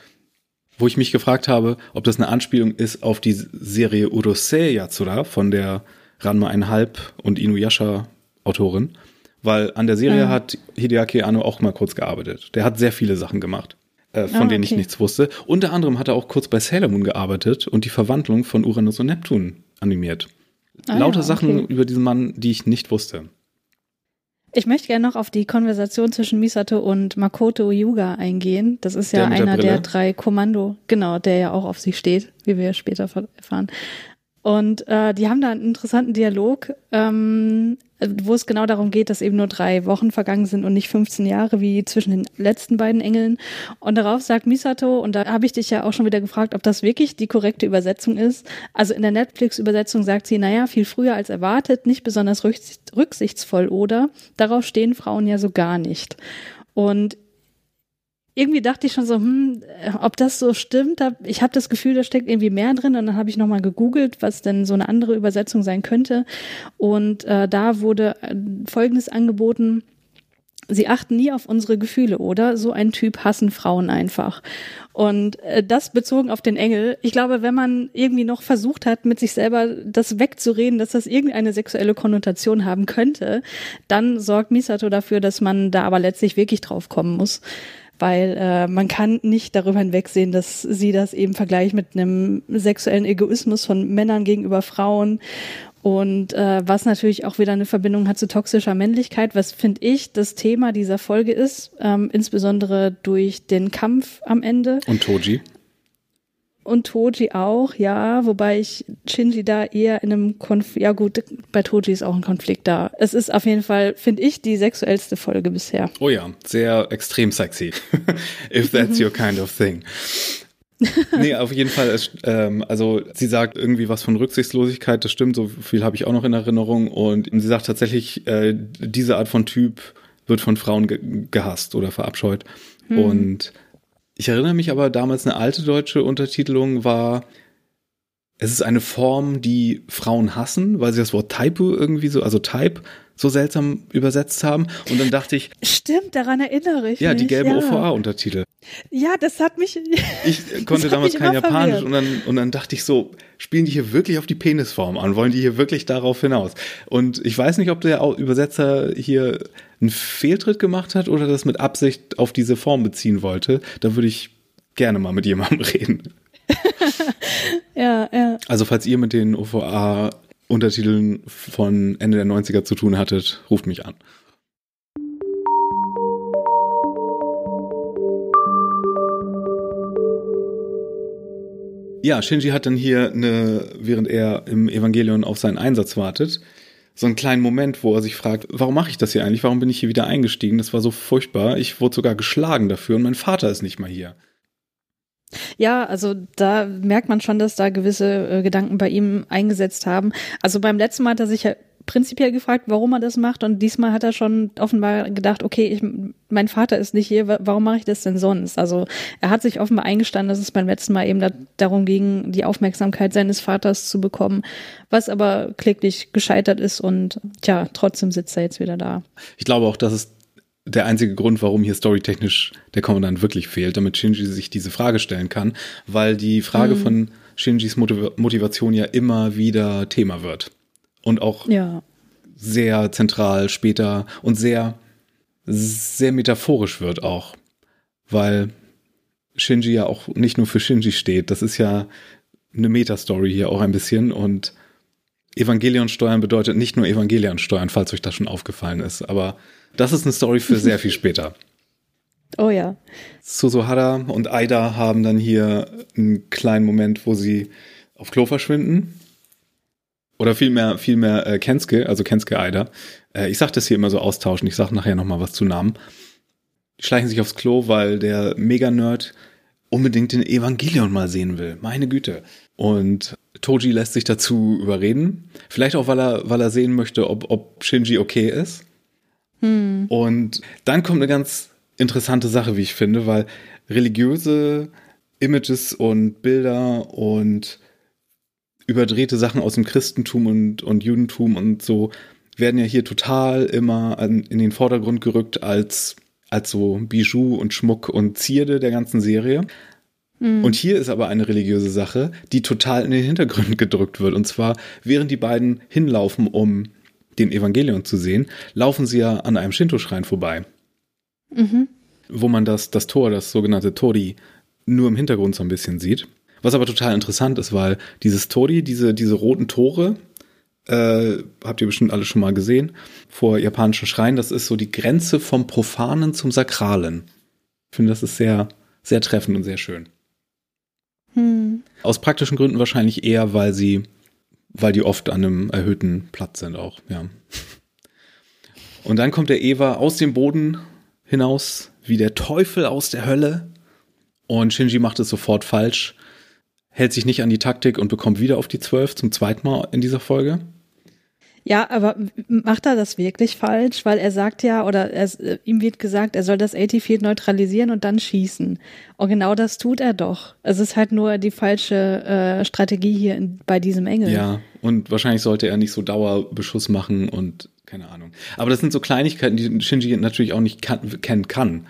Wo ich mich gefragt habe, ob das eine Anspielung ist auf die Serie Urusei Yatsura von der Ranma 1,5 und Inuyasha Autorin weil an der Serie mhm. hat Hideaki Anno auch mal kurz gearbeitet. Der hat sehr viele Sachen gemacht, äh, von ah, denen ich nichts wusste. Unter anderem hat er auch kurz bei Sailor Moon gearbeitet und die Verwandlung von Uranus und Neptun animiert. Ah, Lauter ja, okay. Sachen über diesen Mann, die ich nicht wusste. Ich möchte gerne noch auf die Konversation zwischen Misato und Makoto Yuga eingehen. Das ist ja der einer der, der drei Kommando, genau, der ja auch auf sie steht, wie wir später erfahren. Und äh, die haben da einen interessanten Dialog, ähm, wo es genau darum geht, dass eben nur drei Wochen vergangen sind und nicht 15 Jahre wie zwischen den letzten beiden Engeln. Und darauf sagt Misato, und da habe ich dich ja auch schon wieder gefragt, ob das wirklich die korrekte Übersetzung ist. Also in der Netflix-Übersetzung sagt sie, naja, viel früher als erwartet, nicht besonders rücksichtsvoll oder darauf stehen Frauen ja so gar nicht. Und irgendwie dachte ich schon so, hm, ob das so stimmt. Ich habe das Gefühl, da steckt irgendwie mehr drin. Und dann habe ich nochmal gegoogelt, was denn so eine andere Übersetzung sein könnte. Und äh, da wurde äh, Folgendes angeboten. Sie achten nie auf unsere Gefühle, oder? So ein Typ hassen Frauen einfach. Und äh, das bezogen auf den Engel. Ich glaube, wenn man irgendwie noch versucht hat, mit sich selber das wegzureden, dass das irgendeine sexuelle Konnotation haben könnte, dann sorgt Misato dafür, dass man da aber letztlich wirklich drauf kommen muss weil äh, man kann nicht darüber hinwegsehen, dass sie das eben vergleicht mit einem sexuellen Egoismus von Männern gegenüber Frauen und äh, was natürlich auch wieder eine Verbindung hat zu toxischer Männlichkeit, was finde ich das Thema dieser Folge ist, ähm, insbesondere durch den Kampf am Ende. Und Toji und Toji auch, ja, wobei ich Shinji da eher in einem Konflikt, ja gut, bei Toji ist auch ein Konflikt da. Es ist auf jeden Fall, finde ich, die sexuellste Folge bisher. Oh ja, sehr extrem sexy. If that's your kind of thing. nee, auf jeden Fall, ist, ähm, also sie sagt irgendwie was von Rücksichtslosigkeit, das stimmt, so viel habe ich auch noch in Erinnerung und sie sagt tatsächlich, äh, diese Art von Typ wird von Frauen ge gehasst oder verabscheut hm. und ich erinnere mich aber damals, eine alte deutsche Untertitelung war, es ist eine Form, die Frauen hassen, weil sie das Wort Typo irgendwie so, also Type so seltsam übersetzt haben. Und dann dachte ich. Stimmt, daran erinnere ich ja, mich. Die gelben ja, die gelben OVA-Untertitel. Ja, das hat mich. Ich konnte damals kein Japanisch und dann, und dann dachte ich so, spielen die hier wirklich auf die Penisform an? Wollen die hier wirklich darauf hinaus? Und ich weiß nicht, ob der Übersetzer hier einen Fehltritt gemacht hat oder das mit Absicht auf diese Form beziehen wollte. Da würde ich gerne mal mit jemandem reden. ja, ja. Also falls ihr mit den OVA Untertiteln von Ende der 90er zu tun hattet, ruft mich an. Ja, Shinji hat dann hier eine, während er im Evangelion auf seinen Einsatz wartet, so einen kleinen Moment, wo er sich fragt, warum mache ich das hier eigentlich? Warum bin ich hier wieder eingestiegen? Das war so furchtbar. Ich wurde sogar geschlagen dafür und mein Vater ist nicht mal hier. Ja, also da merkt man schon, dass da gewisse äh, Gedanken bei ihm eingesetzt haben. Also beim letzten Mal hat er sich ja prinzipiell gefragt, warum er das macht und diesmal hat er schon offenbar gedacht, okay, ich, mein Vater ist nicht hier, warum mache ich das denn sonst? Also er hat sich offenbar eingestanden, dass es beim letzten Mal eben da, darum ging, die Aufmerksamkeit seines Vaters zu bekommen, was aber kläglich gescheitert ist und tja, trotzdem sitzt er jetzt wieder da. Ich glaube auch, dass es der einzige Grund, warum hier storytechnisch der Kommandant wirklich fehlt, damit Shinji sich diese Frage stellen kann, weil die Frage mhm. von Shinjis Motivation ja immer wieder Thema wird und auch ja. sehr zentral später und sehr, sehr metaphorisch wird auch, weil Shinji ja auch nicht nur für Shinji steht. Das ist ja eine Metastory hier auch ein bisschen und Evangelion steuern bedeutet nicht nur Evangelion steuern, falls euch das schon aufgefallen ist, aber das ist eine Story für sehr viel später. Oh ja. Suzuhara und Aida haben dann hier einen kleinen Moment, wo sie auf Klo verschwinden oder vielmehr, vielmehr äh, Kenske, also Kenske Eider. Äh, ich sag das hier immer so austauschen, ich sag nachher nochmal was zu Namen. Die schleichen sich aufs Klo, weil der Mega-Nerd unbedingt den Evangelion mal sehen will. Meine Güte. Und Toji lässt sich dazu überreden. Vielleicht auch, weil er, weil er sehen möchte, ob, ob Shinji okay ist. Hm. Und dann kommt eine ganz interessante Sache, wie ich finde, weil religiöse Images und Bilder und überdrehte Sachen aus dem Christentum und, und Judentum und so werden ja hier total immer an, in den Vordergrund gerückt als, als so Bijou und Schmuck und Zierde der ganzen Serie. Mhm. Und hier ist aber eine religiöse Sache, die total in den Hintergrund gedrückt wird. Und zwar, während die beiden hinlaufen, um den Evangelion zu sehen, laufen sie ja an einem Shinto-Schrein vorbei. Mhm. Wo man das, das Tor, das sogenannte Tori, nur im Hintergrund so ein bisschen sieht. Was aber total interessant ist, weil dieses Tori, diese, diese roten Tore, äh, habt ihr bestimmt alle schon mal gesehen, vor japanischen Schreien, das ist so die Grenze vom Profanen zum Sakralen. Ich finde, das ist sehr, sehr treffend und sehr schön. Hm. Aus praktischen Gründen wahrscheinlich eher, weil sie, weil die oft an einem erhöhten Platz sind auch, ja. Und dann kommt der Eva aus dem Boden hinaus, wie der Teufel aus der Hölle. Und Shinji macht es sofort falsch hält sich nicht an die Taktik und bekommt wieder auf die 12 zum zweiten Mal in dieser Folge. Ja, aber macht er das wirklich falsch? Weil er sagt ja, oder er, äh, ihm wird gesagt, er soll das AT-Field neutralisieren und dann schießen. Und genau das tut er doch. Es ist halt nur die falsche äh, Strategie hier in, bei diesem Engel. Ja, und wahrscheinlich sollte er nicht so Dauerbeschuss machen und keine Ahnung. Aber das sind so Kleinigkeiten, die Shinji natürlich auch nicht kan kennen kann.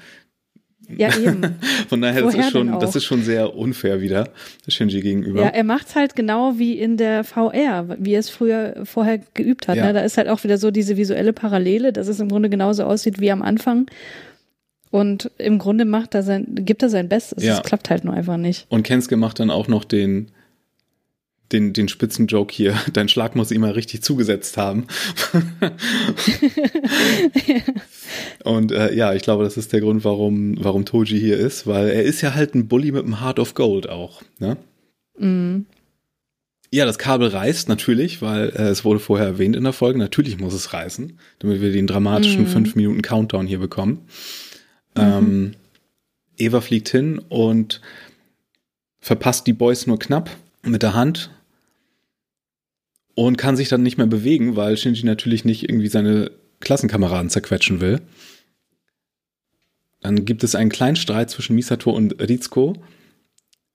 Ja, eben. Von daher, das ist, schon, das ist schon sehr unfair wieder, Shinji gegenüber. Ja, er macht's halt genau wie in der VR, wie er es früher vorher geübt hat. Ja. Ne? Da ist halt auch wieder so diese visuelle Parallele, dass es im Grunde genauso aussieht wie am Anfang. Und im Grunde macht er sein, gibt er sein Bestes. Ja. Es klappt halt nur einfach nicht. Und Kensuke macht dann auch noch den, den, den Spitzenjoke hier, dein Schlag muss immer richtig zugesetzt haben. ja. Und äh, ja, ich glaube, das ist der Grund, warum, warum Toji hier ist, weil er ist ja halt ein Bully mit einem Heart of Gold auch. Ne? Mhm. Ja, das Kabel reißt natürlich, weil äh, es wurde vorher erwähnt in der Folge. Natürlich muss es reißen, damit wir den dramatischen 5 mhm. Minuten Countdown hier bekommen. Mhm. Ähm, Eva fliegt hin und verpasst die Boys nur knapp mit der Hand und kann sich dann nicht mehr bewegen, weil Shinji natürlich nicht irgendwie seine Klassenkameraden zerquetschen will. Dann gibt es einen kleinen Streit zwischen Misato und Rizko,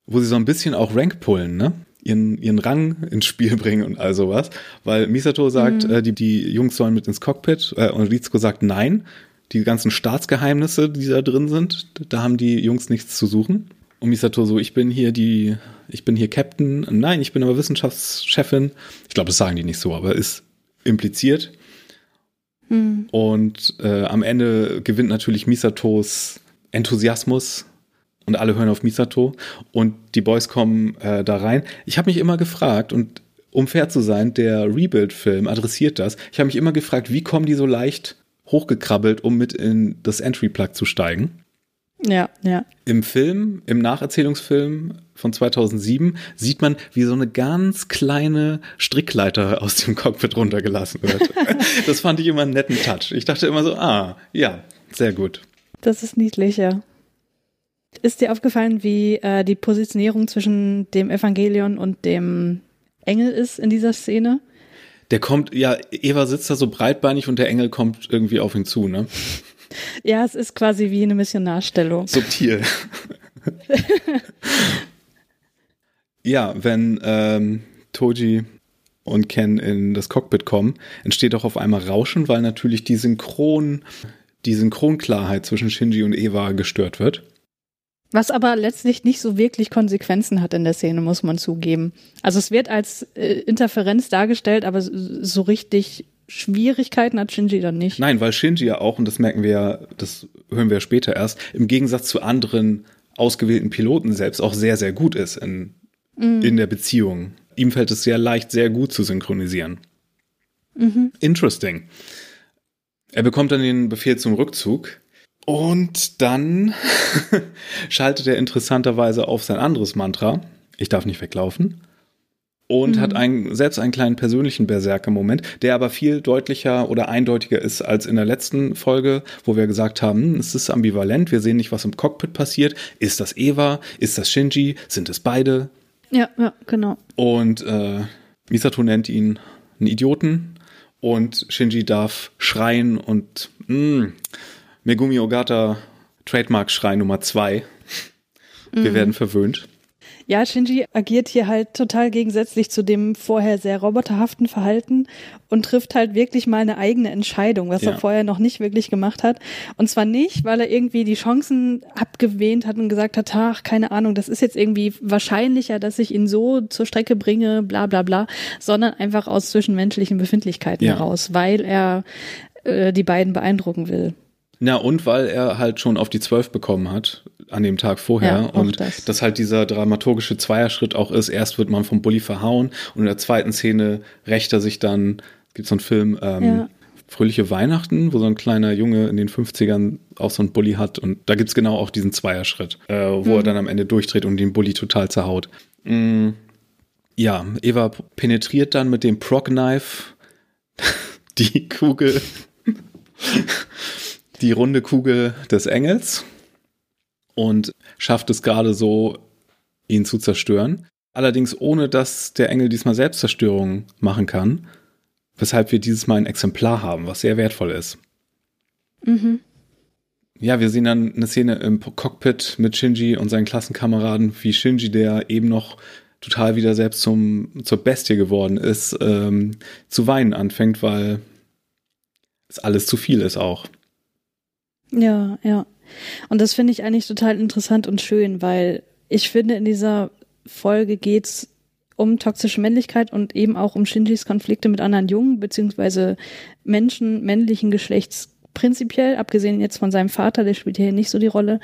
wo sie so ein bisschen auch Rank pullen, ne? Ihren, ihren Rang ins Spiel bringen und all sowas. Weil Misato sagt, mhm. äh, die, die Jungs sollen mit ins Cockpit äh, und Rizko sagt nein. Die ganzen Staatsgeheimnisse, die da drin sind, da haben die Jungs nichts zu suchen. Und Misato so, ich bin hier die, ich bin hier Captain. Nein, ich bin aber Wissenschaftschefin. Ich glaube, das sagen die nicht so, aber ist impliziert. Mhm. Und äh, am Ende gewinnt natürlich Misatos Enthusiasmus und alle hören auf Misato und die Boys kommen äh, da rein. Ich habe mich immer gefragt und um fair zu sein, der Rebuild-Film adressiert das. Ich habe mich immer gefragt, wie kommen die so leicht hochgekrabbelt, um mit in das Entry-Plug zu steigen? Ja, ja. Im Film, im Nacherzählungsfilm von 2007 sieht man, wie so eine ganz kleine Strickleiter aus dem Cockpit runtergelassen wird. das fand ich immer einen netten Touch. Ich dachte immer so, ah, ja, sehr gut. Das ist niedlich, ja. Ist dir aufgefallen, wie äh, die Positionierung zwischen dem Evangelion und dem Engel ist in dieser Szene? Der kommt, ja, Eva sitzt da so breitbeinig und der Engel kommt irgendwie auf ihn zu, ne? Ja, es ist quasi wie eine Missionarstellung. Subtil. ja, wenn ähm, Toji und Ken in das Cockpit kommen, entsteht auch auf einmal Rauschen, weil natürlich die Synchron, die Synchronklarheit zwischen Shinji und Eva gestört wird. Was aber letztlich nicht so wirklich Konsequenzen hat in der Szene, muss man zugeben. Also es wird als äh, Interferenz dargestellt, aber so richtig Schwierigkeiten hat Shinji dann nicht. Nein, weil Shinji ja auch, und das merken wir ja, das hören wir ja später erst, im Gegensatz zu anderen ausgewählten Piloten selbst auch sehr, sehr gut ist in, mhm. in der Beziehung. Ihm fällt es sehr leicht, sehr gut zu synchronisieren. Mhm. Interesting. Er bekommt dann den Befehl zum Rückzug und dann schaltet er interessanterweise auf sein anderes Mantra. Ich darf nicht weglaufen und mhm. hat einen, selbst einen kleinen persönlichen Berserker-Moment, der aber viel deutlicher oder eindeutiger ist als in der letzten Folge, wo wir gesagt haben, hm, es ist ambivalent, wir sehen nicht, was im Cockpit passiert. Ist das Eva? Ist das Shinji? Sind es beide? Ja, ja, genau. Und äh, Misato nennt ihn einen Idioten und Shinji darf schreien und mh, hm, Megumi Ogata Trademark-Schrei Nummer zwei. Wir mhm. werden verwöhnt. Ja, Shinji agiert hier halt total gegensätzlich zu dem vorher sehr roboterhaften Verhalten und trifft halt wirklich mal eine eigene Entscheidung, was ja. er vorher noch nicht wirklich gemacht hat. Und zwar nicht, weil er irgendwie die Chancen abgewähnt hat und gesagt hat, ach, keine Ahnung, das ist jetzt irgendwie wahrscheinlicher, dass ich ihn so zur Strecke bringe, bla bla bla, sondern einfach aus zwischenmenschlichen Befindlichkeiten ja. heraus, weil er äh, die beiden beeindrucken will. Ja, und weil er halt schon auf die Zwölf bekommen hat an dem Tag vorher ja, und das. dass halt dieser dramaturgische Zweierschritt auch ist, erst wird man vom Bully verhauen und in der zweiten Szene rächt er sich dann, gibt so einen Film, ähm, ja. Fröhliche Weihnachten, wo so ein kleiner Junge in den 50ern auch so einen Bully hat und da gibt's genau auch diesen Zweierschritt, äh, wo mhm. er dann am Ende durchdreht und den Bully total zerhaut. Mhm. Ja, Eva penetriert dann mit dem Proc-Knife die Kugel die runde Kugel des Engels und schafft es gerade so, ihn zu zerstören. Allerdings ohne, dass der Engel diesmal Selbstzerstörung machen kann, weshalb wir dieses Mal ein Exemplar haben, was sehr wertvoll ist. Mhm. Ja, wir sehen dann eine Szene im Cockpit mit Shinji und seinen Klassenkameraden, wie Shinji, der eben noch total wieder selbst zum, zur Bestie geworden ist, ähm, zu weinen anfängt, weil es alles zu viel ist auch. Ja, ja. Und das finde ich eigentlich total interessant und schön, weil ich finde, in dieser Folge geht's um toxische Männlichkeit und eben auch um Shinjis Konflikte mit anderen Jungen, beziehungsweise Menschen männlichen Geschlechts prinzipiell, abgesehen jetzt von seinem Vater, der spielt hier nicht so die Rolle.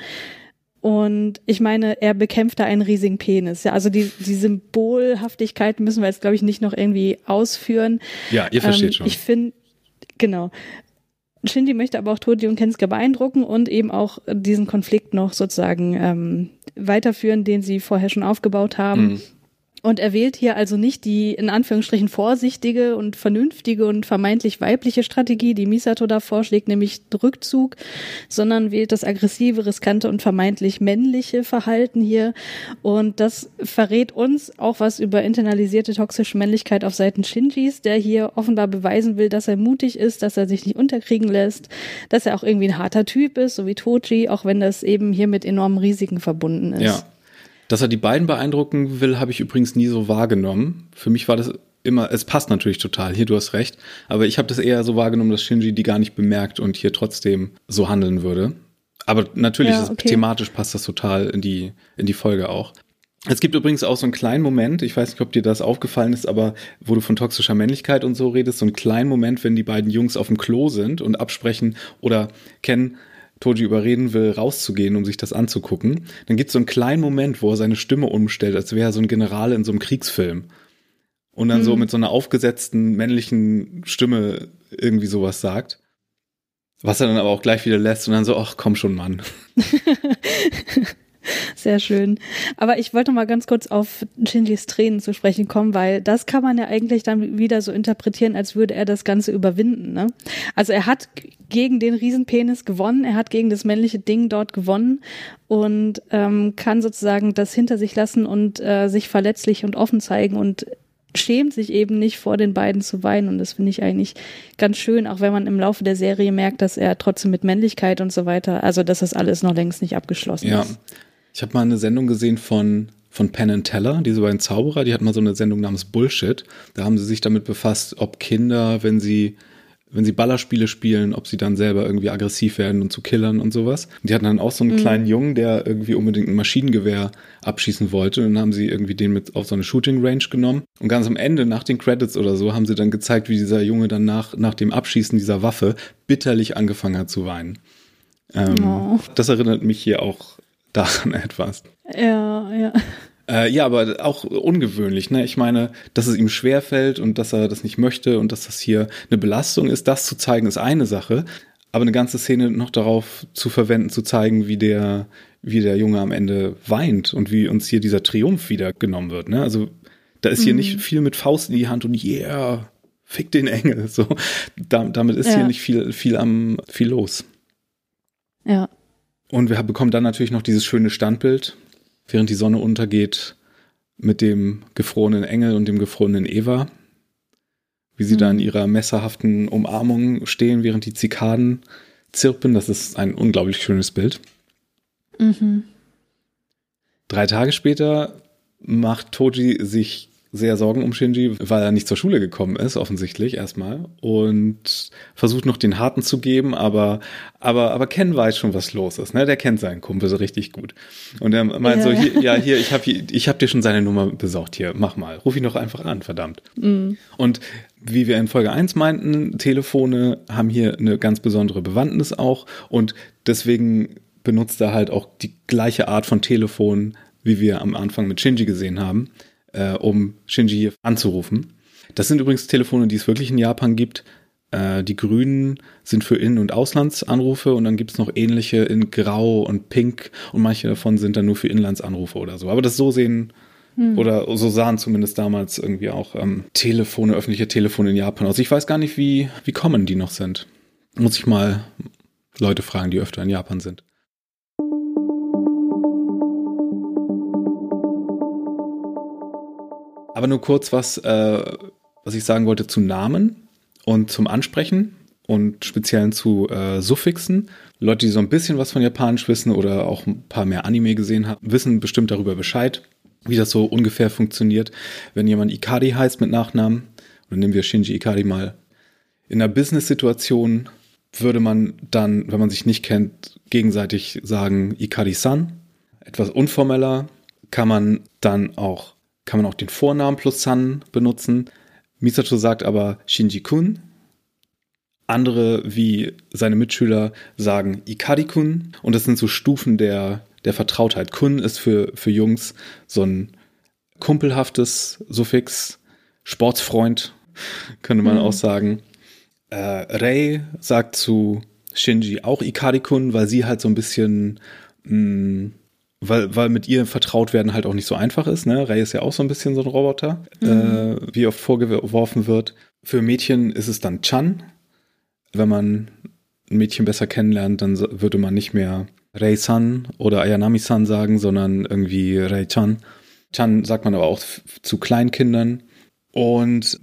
Und ich meine, er bekämpft da einen riesigen Penis. Ja, also die, die Symbolhaftigkeit müssen wir jetzt, glaube ich, nicht noch irgendwie ausführen. Ja, ihr versteht ähm, schon. Ich finde, genau. Shindy möchte aber auch Toji und Kensuke beeindrucken und eben auch diesen Konflikt noch sozusagen ähm, weiterführen, den sie vorher schon aufgebaut haben. Mhm. Und er wählt hier also nicht die in Anführungsstrichen vorsichtige und vernünftige und vermeintlich weibliche Strategie, die Misato da vorschlägt, nämlich Rückzug, sondern wählt das aggressive, riskante und vermeintlich männliche Verhalten hier. Und das verrät uns auch was über internalisierte toxische Männlichkeit auf Seiten Shinjis, der hier offenbar beweisen will, dass er mutig ist, dass er sich nicht unterkriegen lässt, dass er auch irgendwie ein harter Typ ist, so wie Toji, auch wenn das eben hier mit enormen Risiken verbunden ist. Ja. Dass er die beiden beeindrucken will, habe ich übrigens nie so wahrgenommen. Für mich war das immer, es passt natürlich total, hier du hast recht, aber ich habe das eher so wahrgenommen, dass Shinji die gar nicht bemerkt und hier trotzdem so handeln würde. Aber natürlich, ja, okay. thematisch passt das total in die, in die Folge auch. Es gibt übrigens auch so einen kleinen Moment, ich weiß nicht, ob dir das aufgefallen ist, aber wo du von toxischer Männlichkeit und so redest, so einen kleinen Moment, wenn die beiden Jungs auf dem Klo sind und absprechen oder kennen, Toji überreden will, rauszugehen, um sich das anzugucken, dann gibt es so einen kleinen Moment, wo er seine Stimme umstellt, als wäre er so ein General in so einem Kriegsfilm. Und dann mhm. so mit so einer aufgesetzten männlichen Stimme irgendwie sowas sagt. Was er dann aber auch gleich wieder lässt und dann so, ach komm schon, Mann. Sehr schön. Aber ich wollte mal ganz kurz auf Shinjis Tränen zu sprechen kommen, weil das kann man ja eigentlich dann wieder so interpretieren, als würde er das Ganze überwinden. Ne? Also er hat gegen den Riesenpenis gewonnen, er hat gegen das männliche Ding dort gewonnen und ähm, kann sozusagen das hinter sich lassen und äh, sich verletzlich und offen zeigen und schämt sich eben nicht vor den beiden zu weinen und das finde ich eigentlich ganz schön, auch wenn man im Laufe der Serie merkt, dass er trotzdem mit Männlichkeit und so weiter, also dass das alles noch längst nicht abgeschlossen ja. ist. Ich habe mal eine Sendung gesehen von von Penn and Teller, diese beiden Zauberer, die hatten mal so eine Sendung namens Bullshit. Da haben sie sich damit befasst, ob Kinder, wenn sie wenn sie Ballerspiele spielen, ob sie dann selber irgendwie aggressiv werden und zu Killern und sowas. Die hatten dann auch so einen mhm. kleinen Jungen, der irgendwie unbedingt ein Maschinengewehr abschießen wollte. Und dann haben sie irgendwie den mit auf so eine Shooting Range genommen. Und ganz am Ende, nach den Credits oder so, haben sie dann gezeigt, wie dieser Junge dann nach, nach dem Abschießen dieser Waffe bitterlich angefangen hat zu weinen. Ähm, oh. Das erinnert mich hier auch daran etwas. Ja, ja. Äh, ja, aber auch ungewöhnlich. Ne? Ich meine, dass es ihm schwerfällt und dass er das nicht möchte und dass das hier eine Belastung ist, das zu zeigen, ist eine Sache. Aber eine ganze Szene noch darauf zu verwenden, zu zeigen, wie der, wie der Junge am Ende weint und wie uns hier dieser Triumph wieder genommen wird. Ne? Also da ist hier mhm. nicht viel mit Faust in die Hand und yeah, fick den Engel. So, da, damit ist ja. hier nicht viel, viel am, viel los. Ja. Und wir bekommen dann natürlich noch dieses schöne Standbild während die Sonne untergeht, mit dem gefrorenen Engel und dem gefrorenen Eva. Wie sie mhm. da in ihrer messerhaften Umarmung stehen, während die Zikaden zirpen. Das ist ein unglaublich schönes Bild. Mhm. Drei Tage später macht Toji sich sehr Sorgen um Shinji, weil er nicht zur Schule gekommen ist, offensichtlich erstmal. Und versucht noch den Harten zu geben, aber, aber, aber Ken weiß schon, was los ist. Ne? Der kennt seinen Kumpel so richtig gut. Und er meint ja. so, hier, ja, hier, ich habe ich hab dir schon seine Nummer besorgt. Hier, mach mal. Ruf ihn doch einfach an, verdammt. Mhm. Und wie wir in Folge 1 meinten, Telefone haben hier eine ganz besondere Bewandtnis auch. Und deswegen benutzt er halt auch die gleiche Art von Telefon, wie wir am Anfang mit Shinji gesehen haben äh, um Shinji anzurufen. Das sind übrigens Telefone, die es wirklich in Japan gibt. Äh, die grünen sind für In- und Auslandsanrufe und dann gibt es noch ähnliche in Grau und Pink und manche davon sind dann nur für Inlandsanrufe oder so. Aber das so sehen hm. oder so sahen zumindest damals irgendwie auch ähm, Telefone, öffentliche Telefone in Japan aus. Ich weiß gar nicht, wie, wie kommen die noch sind. Muss ich mal Leute fragen, die öfter in Japan sind. Aber nur kurz was, äh, was ich sagen wollte zu Namen und zum Ansprechen und speziell zu äh, Suffixen. Leute, die so ein bisschen was von Japanisch wissen oder auch ein paar mehr Anime gesehen haben, wissen bestimmt darüber Bescheid, wie das so ungefähr funktioniert. Wenn jemand Ikari heißt mit Nachnamen, oder nehmen wir Shinji Ikari mal, in einer Business-Situation würde man dann, wenn man sich nicht kennt, gegenseitig sagen Ikari-san. Etwas unformeller kann man dann auch kann man auch den Vornamen plus San benutzen. Misato sagt aber Shinji-kun. Andere, wie seine Mitschüler, sagen Ikari-kun. Und das sind so Stufen der, der Vertrautheit. Kun ist für, für Jungs so ein kumpelhaftes Suffix. Sportsfreund, könnte man mhm. auch sagen. Äh, Rei sagt zu Shinji auch Ikari-kun, weil sie halt so ein bisschen mh, mm, weil, weil mit ihr vertraut werden halt auch nicht so einfach ist. Ne? Ray ist ja auch so ein bisschen so ein Roboter, mhm. äh, wie oft vorgeworfen wird. Für Mädchen ist es dann Chan. Wenn man ein Mädchen besser kennenlernt, dann würde man nicht mehr Rei-san oder Ayanami-san sagen, sondern irgendwie Rei-chan. Chan sagt man aber auch zu Kleinkindern. Und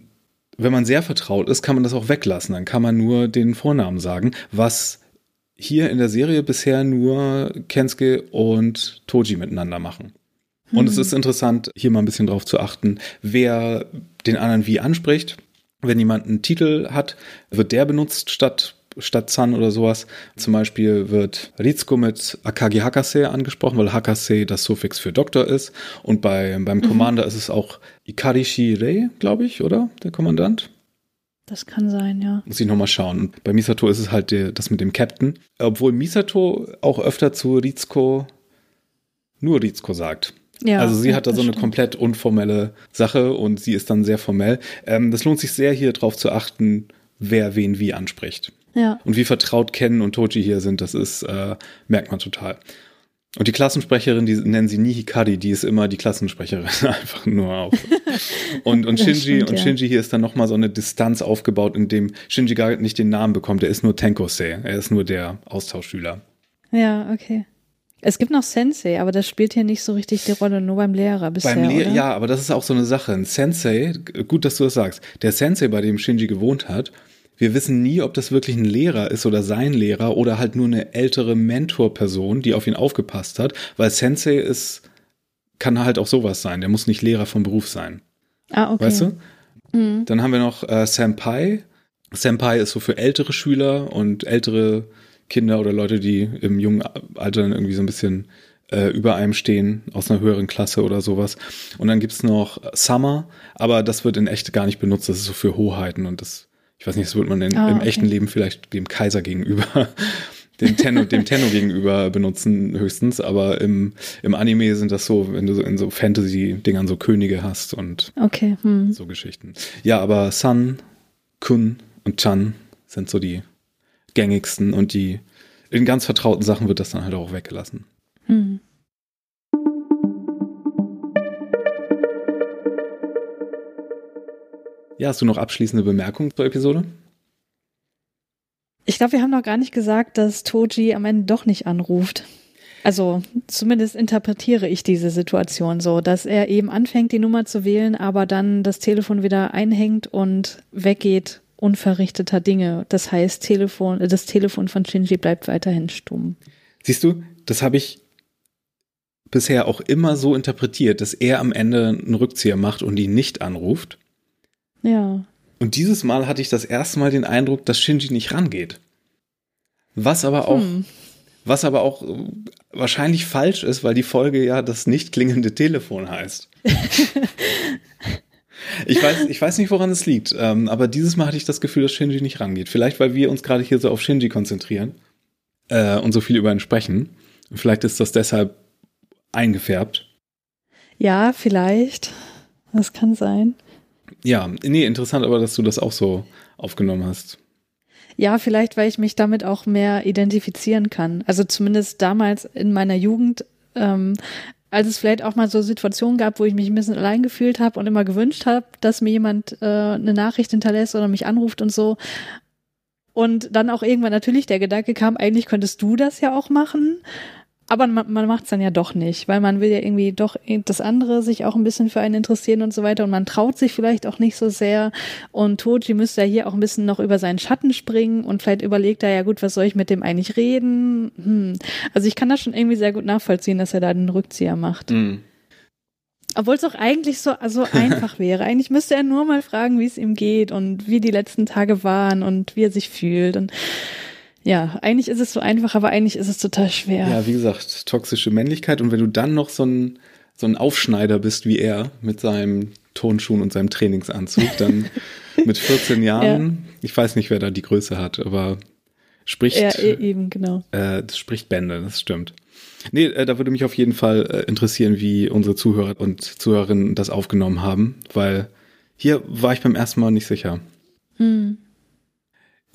wenn man sehr vertraut ist, kann man das auch weglassen. Dann kann man nur den Vornamen sagen, was hier in der Serie bisher nur Kensuke und Toji miteinander machen. Und hm. es ist interessant, hier mal ein bisschen drauf zu achten, wer den anderen wie anspricht. Wenn jemand einen Titel hat, wird der benutzt statt statt San oder sowas. Zum Beispiel wird Ritsuko mit Akagi Hakase angesprochen, weil Hakase das Suffix für Doktor ist. Und bei, beim mhm. Commander ist es auch Ikarishi Rei, glaube ich, oder? Der Kommandant. Das kann sein, ja. Muss ich nochmal schauen. Und bei Misato ist es halt der, das mit dem Captain. Obwohl Misato auch öfter zu Rizko nur Rizko sagt. Ja, also sie hat da so eine stimmt. komplett unformelle Sache und sie ist dann sehr formell. Ähm, das lohnt sich sehr, hier drauf zu achten, wer wen wie anspricht. Ja. Und wie vertraut Ken und Toji hier sind, das ist, äh, merkt man total. Und die Klassensprecherin, die nennen sie nie Hikari, die ist immer die Klassensprecherin, einfach nur auf. Und, und Shinji, stimmt, und Shinji hier ist dann nochmal so eine Distanz aufgebaut, in dem Shinji gar nicht den Namen bekommt. Er ist nur Tenkosei. Er ist nur der Austauschschüler. Ja, okay. Es gibt noch Sensei, aber das spielt hier nicht so richtig die Rolle, nur beim Lehrer bisher, beim Le oder? Ja, aber das ist auch so eine Sache. Ein Sensei, gut, dass du das sagst. Der Sensei, bei dem Shinji gewohnt hat, wir wissen nie, ob das wirklich ein Lehrer ist oder sein Lehrer oder halt nur eine ältere Mentorperson, die auf ihn aufgepasst hat, weil Sensei ist, kann halt auch sowas sein. Der muss nicht Lehrer vom Beruf sein. Ah, okay. Weißt du? Mhm. Dann haben wir noch äh, Senpai. Senpai ist so für ältere Schüler und ältere Kinder oder Leute, die im jungen Alter dann irgendwie so ein bisschen äh, über einem stehen, aus einer höheren Klasse oder sowas. Und dann gibt's noch Summer, aber das wird in echt gar nicht benutzt. Das ist so für Hoheiten und das ich weiß nicht, das wird man in, oh, im okay. echten Leben vielleicht dem Kaiser gegenüber, dem Tenno, dem Tenno gegenüber benutzen höchstens, aber im, im Anime sind das so, wenn du in so Fantasy-Dingern so Könige hast und okay. hm. so Geschichten. Ja, aber Sun, Kun und Chan sind so die gängigsten und die in ganz vertrauten Sachen wird das dann halt auch weggelassen. Hm. Ja, hast du noch abschließende Bemerkungen zur Episode? Ich glaube, wir haben noch gar nicht gesagt, dass Toji am Ende doch nicht anruft. Also zumindest interpretiere ich diese Situation so, dass er eben anfängt, die Nummer zu wählen, aber dann das Telefon wieder einhängt und weggeht unverrichteter Dinge. Das heißt, Telefon, das Telefon von Shinji bleibt weiterhin stumm. Siehst du, das habe ich bisher auch immer so interpretiert, dass er am Ende einen Rückzieher macht und ihn nicht anruft. Ja. Und dieses Mal hatte ich das erste Mal den Eindruck, dass Shinji nicht rangeht. Was aber auch, hm. was aber auch wahrscheinlich falsch ist, weil die Folge ja das nicht klingende Telefon heißt. ich weiß, ich weiß nicht, woran es liegt, ähm, aber dieses Mal hatte ich das Gefühl, dass Shinji nicht rangeht. Vielleicht, weil wir uns gerade hier so auf Shinji konzentrieren äh, und so viel über ihn sprechen. Vielleicht ist das deshalb eingefärbt. Ja, vielleicht. Das kann sein. Ja, nee, interessant aber, dass du das auch so aufgenommen hast. Ja, vielleicht, weil ich mich damit auch mehr identifizieren kann. Also zumindest damals in meiner Jugend, ähm, als es vielleicht auch mal so Situationen gab, wo ich mich ein bisschen allein gefühlt habe und immer gewünscht habe, dass mir jemand äh, eine Nachricht hinterlässt oder mich anruft und so. Und dann auch irgendwann natürlich der Gedanke kam, eigentlich könntest du das ja auch machen. Aber man, man macht es dann ja doch nicht, weil man will ja irgendwie doch das andere sich auch ein bisschen für einen interessieren und so weiter und man traut sich vielleicht auch nicht so sehr und Toji müsste ja hier auch ein bisschen noch über seinen Schatten springen und vielleicht überlegt er ja gut, was soll ich mit dem eigentlich reden? Hm. Also ich kann das schon irgendwie sehr gut nachvollziehen, dass er da den Rückzieher macht. Mhm. Obwohl es auch eigentlich so also einfach wäre. Eigentlich müsste er nur mal fragen, wie es ihm geht und wie die letzten Tage waren und wie er sich fühlt und ja, eigentlich ist es so einfach, aber eigentlich ist es total schwer. Ja, wie gesagt, toxische Männlichkeit. Und wenn du dann noch so ein, so ein Aufschneider bist wie er mit seinem Tonschuhen und seinem Trainingsanzug, dann mit 14 Jahren, ja. ich weiß nicht, wer da die Größe hat, aber spricht. Ja, e- eben, genau. Äh, das spricht Bände, das stimmt. Nee, äh, da würde mich auf jeden Fall äh, interessieren, wie unsere Zuhörer und Zuhörerinnen das aufgenommen haben, weil hier war ich beim ersten Mal nicht sicher. Hm.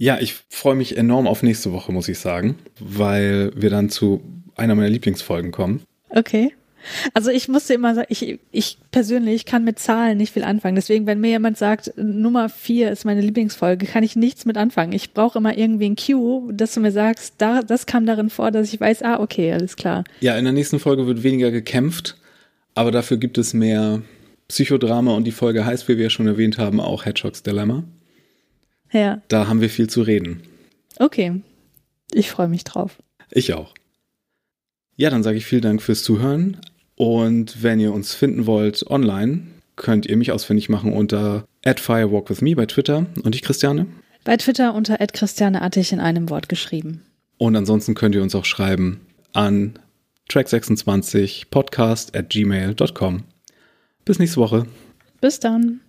Ja, ich freue mich enorm auf nächste Woche, muss ich sagen, weil wir dann zu einer meiner Lieblingsfolgen kommen. Okay. Also ich musste immer sagen, ich, ich persönlich kann mit Zahlen nicht viel anfangen. Deswegen, wenn mir jemand sagt, Nummer vier ist meine Lieblingsfolge, kann ich nichts mit anfangen. Ich brauche immer irgendwie ein Cue, dass du mir sagst, da, das kam darin vor, dass ich weiß, ah, okay, alles klar. Ja, in der nächsten Folge wird weniger gekämpft, aber dafür gibt es mehr Psychodrama und die Folge heißt, wie wir ja schon erwähnt haben, auch Hedgehogs Dilemma. Ja. Da haben wir viel zu reden. Okay. Ich freue mich drauf. Ich auch. Ja, dann sage ich vielen Dank fürs Zuhören. Und wenn ihr uns finden wollt online, könnt ihr mich ausfindig machen unter @firewalkwithme bei Twitter und ich Christiane. Bei Twitter unter @christianeartig in einem Wort geschrieben. Und ansonsten könnt ihr uns auch schreiben an track26 podcast at gmail.com. Bis nächste Woche. Bis dann.